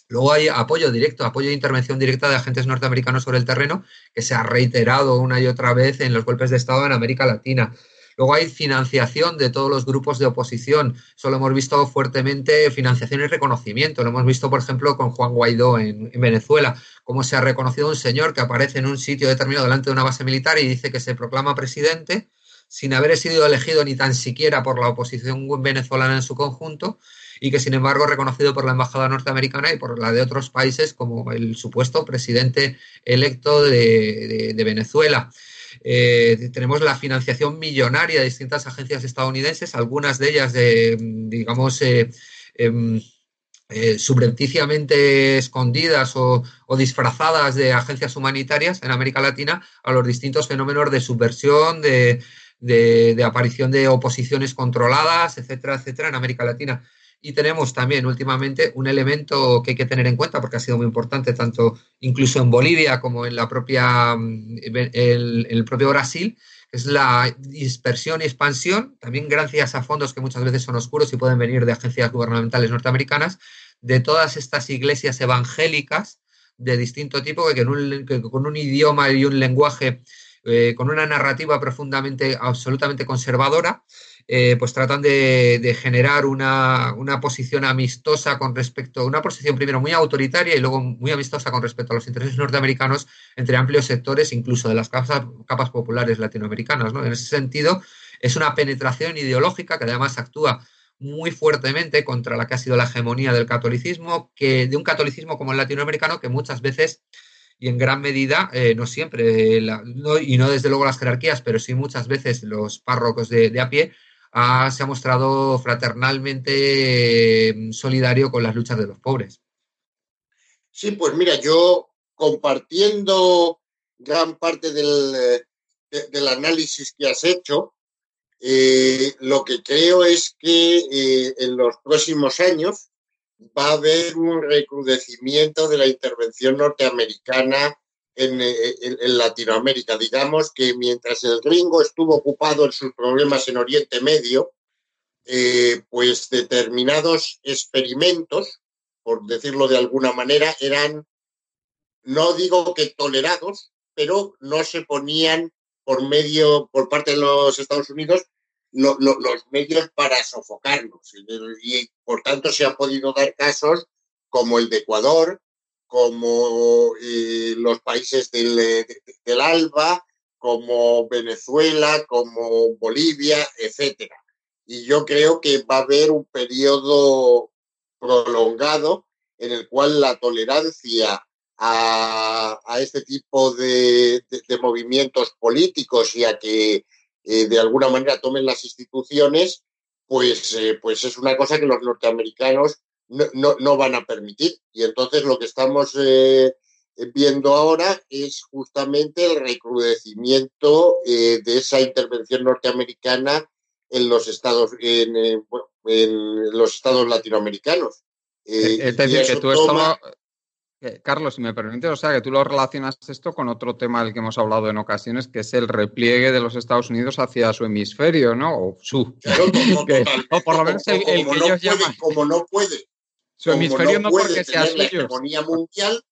Luego hay apoyo directo, apoyo de intervención directa de agentes norteamericanos sobre el terreno, que se ha reiterado una y otra vez en los golpes de Estado en América Latina. Luego hay financiación de todos los grupos de oposición. Eso lo hemos visto fuertemente, financiación y reconocimiento. Lo hemos visto, por ejemplo, con Juan Guaidó en, Venezuela, cómo se ha reconocido un señor que aparece en un sitio determinado delante de una base militar y dice que se proclama presidente sin haber sido elegido ni tan siquiera por la oposición venezolana en su conjunto y que sin embargo reconocido por la embajada norteamericana y por la de otros países como el supuesto presidente electo de Venezuela. Eh, tenemos la financiación millonaria de distintas agencias estadounidenses, algunas de ellas de, digamos, eh, em, eh, subrepticiamente escondidas o, disfrazadas de agencias humanitarias en América Latina a los distintos fenómenos de subversión, de, de, aparición de oposiciones controladas, etcétera, etcétera, en América Latina. Y tenemos también últimamente un elemento que hay que tener en cuenta porque ha sido muy importante tanto incluso en Bolivia como en la propia mm, el, el propio Brasil, es la dispersión y expansión, también gracias a fondos que muchas veces son oscuros y pueden venir de agencias gubernamentales norteamericanas, de todas estas iglesias evangélicas de distinto tipo que, con un idioma y un lenguaje, eh, con una narrativa profundamente, absolutamente conservadora, eh, pues tratan de, generar una, posición amistosa con respecto, una posición primero muy autoritaria y luego muy amistosa con respecto a los intereses norteamericanos entre amplios sectores, incluso de las capas, capas populares latinoamericanas. En ese sentido, es una penetración ideológica que además actúa muy fuertemente contra la que ha sido la hegemonía del catolicismo, que de un catolicismo como el latinoamericano que muchas veces y en gran medida, eh, no siempre, y no desde luego las jerarquías, pero sí muchas veces los párrocos de, a pie, se ha mostrado fraternalmente mm, solidario con las luchas de los pobres. Sí, pues mira, yo compartiendo gran parte del, eh, del análisis que has hecho, eh, lo que creo es que eh, en los próximos años va a haber un recrudecimiento de la intervención norteamericana en, eh, Latinoamérica. Digamos que mientras el gringo estuvo ocupado en sus problemas en Oriente Medio, pues determinados experimentos, por decirlo de alguna manera, eran, no digo que tolerados, pero no se ponían por medio, por parte de los Estados Unidos, los medios para sofocarnos. Y, por tanto se han podido dar casos como el de Ecuador, como eh, los países del, del, ALBA, como Venezuela, como Bolivia, etcétera. Y yo creo que va a haber un periodo prolongado en el cual la tolerancia a, a este tipo de, de, movimientos políticos y a que eh, de alguna manera tomen las instituciones, pues, eh, pues es una cosa que los norteamericanos no, no, van a permitir. Y entonces lo que estamos eh, viendo ahora es justamente el recrudecimiento de esa intervención norteamericana en los estados en, en los estados latinoamericanos. es decir, que tú toma... Carlos, si me permite, o sea, que tú lo relacionas esto con otro tema del que hemos hablado en ocasiones, que es el repliegue de los Estados Unidos hacia su hemisferio, ¿no? O su. o por lo menos el, que ellos llaman. Como no puede. Su hemisferio no, porque sea suyo. La hegemonía mundial,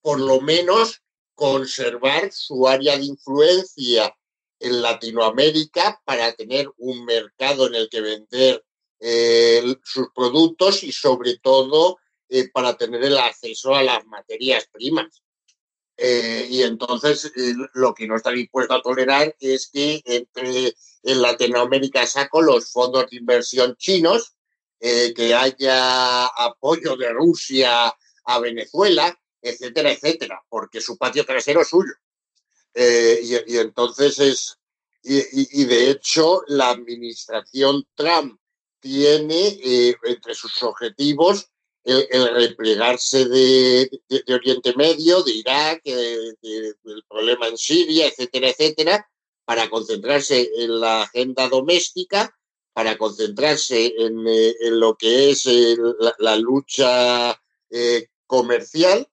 por lo menos conservar su área de influencia en Latinoamérica para tener un mercado en el que vender eh, sus productos y sobre todo eh, para tener el acceso a las materias primas. Eh, y entonces eh, lo que no está dispuesto a tolerar es que entre en Latinoamérica saco los fondos de inversión chinos, que haya apoyo de Rusia a Venezuela, etcétera, etcétera, porque su patio trasero es suyo. Y, entonces es, y, de hecho la administración Trump tiene entre sus objetivos el, replegarse de, Oriente Medio, de Irak, del problema en Siria, etcétera, etcétera, para concentrarse en la agenda doméstica, para concentrarse en, eh, lo que es eh, la, lucha eh, comercial.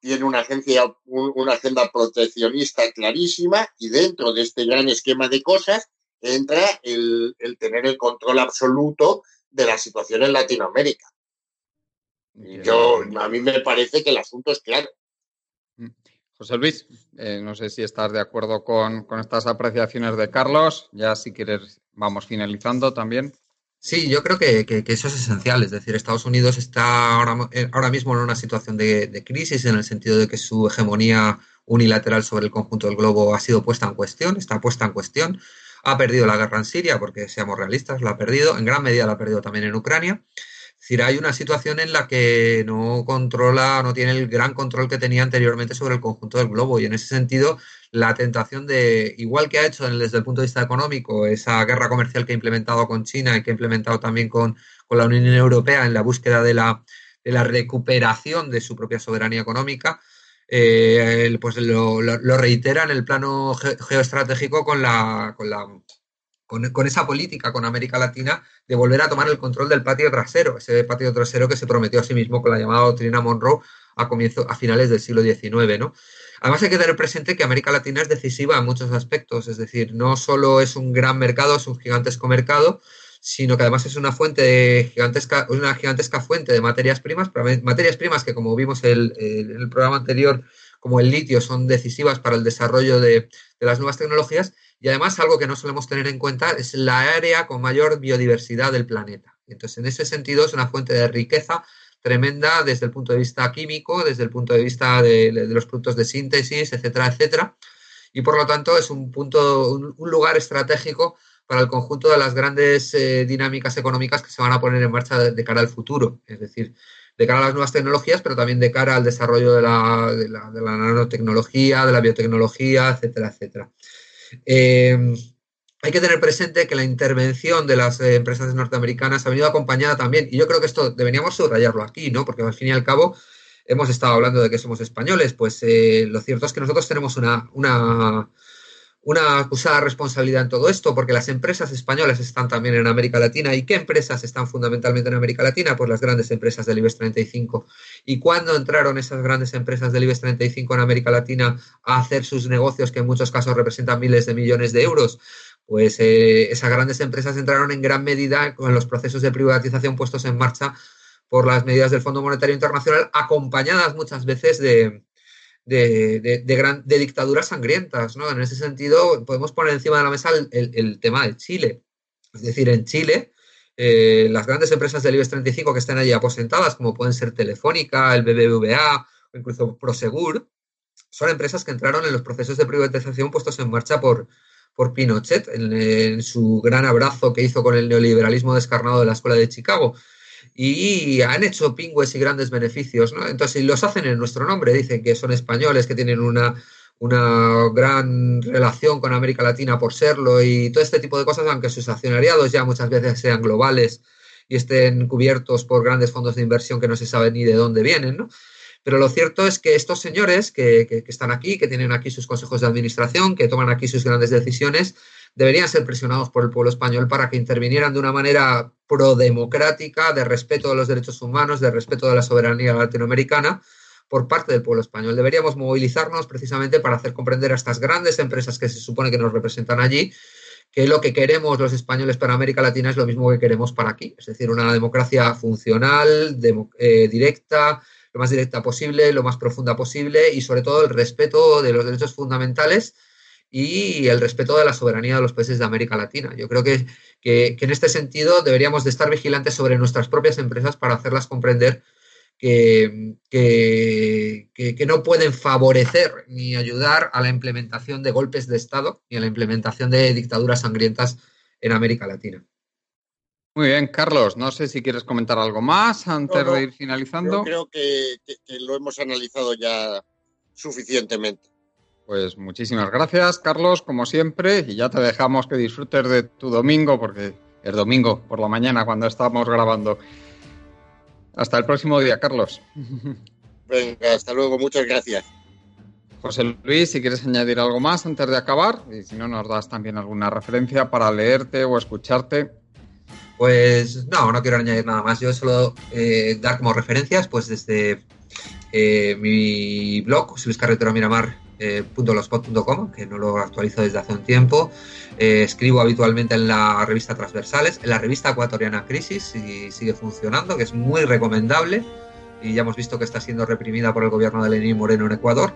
Tiene una, agencia, una agenda proteccionista clarísima y dentro de este gran esquema de cosas entra el, el tener el control absoluto de la situación en Latinoamérica. Yo, a mí me parece que el asunto es claro. Mm. José Luis, eh, no sé si estás de acuerdo con, estas apreciaciones de Carlos. Ya si quieres, vamos finalizando también. Sí, yo creo que, eso es esencial. Es decir, Estados Unidos está ahora, eh, ahora mismo en una situación de, de, crisis en el sentido de que su hegemonía unilateral sobre el conjunto del globo ha sido puesta en cuestión, está puesta en cuestión. Ha perdido la guerra en Siria, porque seamos realistas, la ha perdido. En gran medida la ha perdido también en Ucrania. Es decir, hay una situación en la que no controla, no tiene el gran control que tenía anteriormente sobre el conjunto del globo. Y en ese sentido, la tentación de, igual que ha hecho desde el punto de vista económico, esa guerra comercial que ha implementado con China y que ha implementado también con, la Unión Europea en la búsqueda de la, de la recuperación de su propia soberanía económica, eh, pues lo, reitera en el plano geoestratégico con la, con la con, esa política con América Latina de volver a tomar el control del patio trasero, ese patio trasero que se prometió a sí mismo con la llamada doctrina Monroe a, comienzo, a finales del siglo XIX. ¿no? Además hay que tener presente que América Latina es decisiva en muchos aspectos, es decir, no solo es un gran mercado, es un gigantesco mercado, sino que además es una fuente de gigantesca, una gigantesca fuente de materias primas, materias primas que como vimos en el, programa anterior, como el litio, son decisivas para el desarrollo de, de las nuevas tecnologías y además algo que no solemos tener en cuenta es la área con mayor biodiversidad del planeta. Entonces, en ese sentido, es una fuente de riqueza tremenda desde el punto de vista químico, desde el punto de vista de, los productos de síntesis, etcétera, etcétera. Y por lo tanto, es un punto, un, lugar estratégico para el conjunto de las grandes eh, dinámicas económicas que se van a poner en marcha de, cara al futuro. Es decir, de cara a las nuevas tecnologías, pero también de cara al desarrollo de la, de la nanotecnología, de la biotecnología, etcétera, etcétera. Eh, hay que tener presente que la intervención de las eh, empresas norteamericanas ha venido acompañada también, y yo creo que esto deberíamos subrayarlo aquí, ¿no? Porque al fin y al cabo hemos estado hablando de que somos españoles, pues eh, lo cierto es que nosotros tenemos una, una, acusada responsabilidad en todo esto, porque las empresas españolas están también en América Latina. ¿Y qué empresas están fundamentalmente en América Latina? Pues las grandes empresas del IBEX 35. ¿Y cuándo entraron esas grandes empresas del IBEX 35 en América Latina a hacer sus negocios, que en muchos casos representan miles de millones de euros? Pues eh, esas grandes empresas entraron en gran medida con los procesos de privatización puestos en marcha por las medidas del Fondo Monetario Internacional, acompañadas muchas veces de, de, gran, de dictaduras sangrientas. ¿no? En ese sentido, podemos poner encima de la mesa el, tema de Chile. Es decir, en Chile, eh, las grandes empresas del IBEX 35 que están allí aposentadas, como pueden ser Telefónica, el BBVA o incluso Prosegur, son empresas que entraron en los procesos de privatización puestos en marcha por, por Pinochet en, su gran abrazo que hizo con el neoliberalismo descarnado de la Escuela de Chicago y han hecho pingües y grandes beneficios, ¿no? Entonces, los hacen en nuestro nombre, dicen que son españoles, que tienen una, una gran relación con América Latina por serlo y todo este tipo de cosas, aunque sus accionariados ya muchas veces sean globales y estén cubiertos por grandes fondos de inversión que no se sabe ni de dónde vienen, ¿no? Pero lo cierto es que estos señores que, que, están aquí, que tienen aquí sus consejos de administración, que toman aquí sus grandes decisiones, deberían ser presionados por el pueblo español para que intervinieran de una manera prodemocrática, de respeto de los derechos humanos, de respeto de la soberanía latinoamericana por parte del pueblo español. Deberíamos movilizarnos precisamente para hacer comprender a estas grandes empresas que se supone que nos representan allí que lo que queremos los españoles para América Latina es lo mismo que queremos para aquí, es decir, una democracia funcional, eh, directa, lo más directa posible, lo más profunda posible y sobre todo el respeto de los derechos fundamentales y el respeto de la soberanía de los países de América Latina. Yo creo que, que, en este sentido deberíamos de estar vigilantes sobre nuestras propias empresas para hacerlas comprender que, que, no pueden favorecer ni ayudar a la implementación de golpes de Estado ni a la implementación de dictaduras sangrientas en América Latina. Muy bien, Carlos, no sé si quieres comentar algo más antes de ir finalizando. Yo creo que lo hemos analizado ya suficientemente. Pues muchísimas gracias, Carlos, como siempre, y ya te dejamos que disfrutes de tu domingo, porque es domingo por la mañana cuando estamos grabando. Hasta el próximo día, Carlos. Venga, hasta luego, muchas gracias. José Luis, si quieres añadir algo más antes de acabar, y si no, nos das también alguna referencia para leerte o escucharte. Pues no, no quiero añadir nada más. Yo solo eh, dar como referencias, pues desde eh, mi blog, Miramar, eh, que no lo actualizo desde hace un tiempo. Eh, escribo habitualmente en la revista Transversales, en la revista ecuatoriana Crisis, y sigue funcionando, que es muy recomendable. Y ya hemos visto que está siendo reprimida por el gobierno de Lenín Moreno en Ecuador.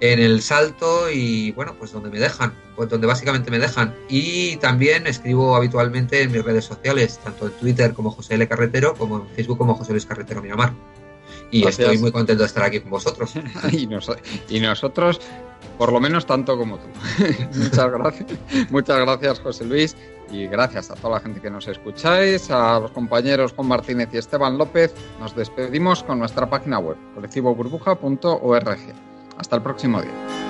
En el Salto y bueno, pues donde me dejan, pues donde básicamente me dejan. Y también escribo habitualmente en mis redes sociales, tanto en Twitter como José L. Carretero, como en Facebook como José Luis Carretero Miramar y estoy muy contento de estar aquí con vosotros. y, nosotros, por lo menos tanto como tú. muchas gracias, muchas gracias José Luis y gracias a toda la gente que nos escucháis, a los compañeros Juan Martínez y Esteban López. Nos despedimos con nuestra página web colectivoburbuja.org. Hasta el próximo día.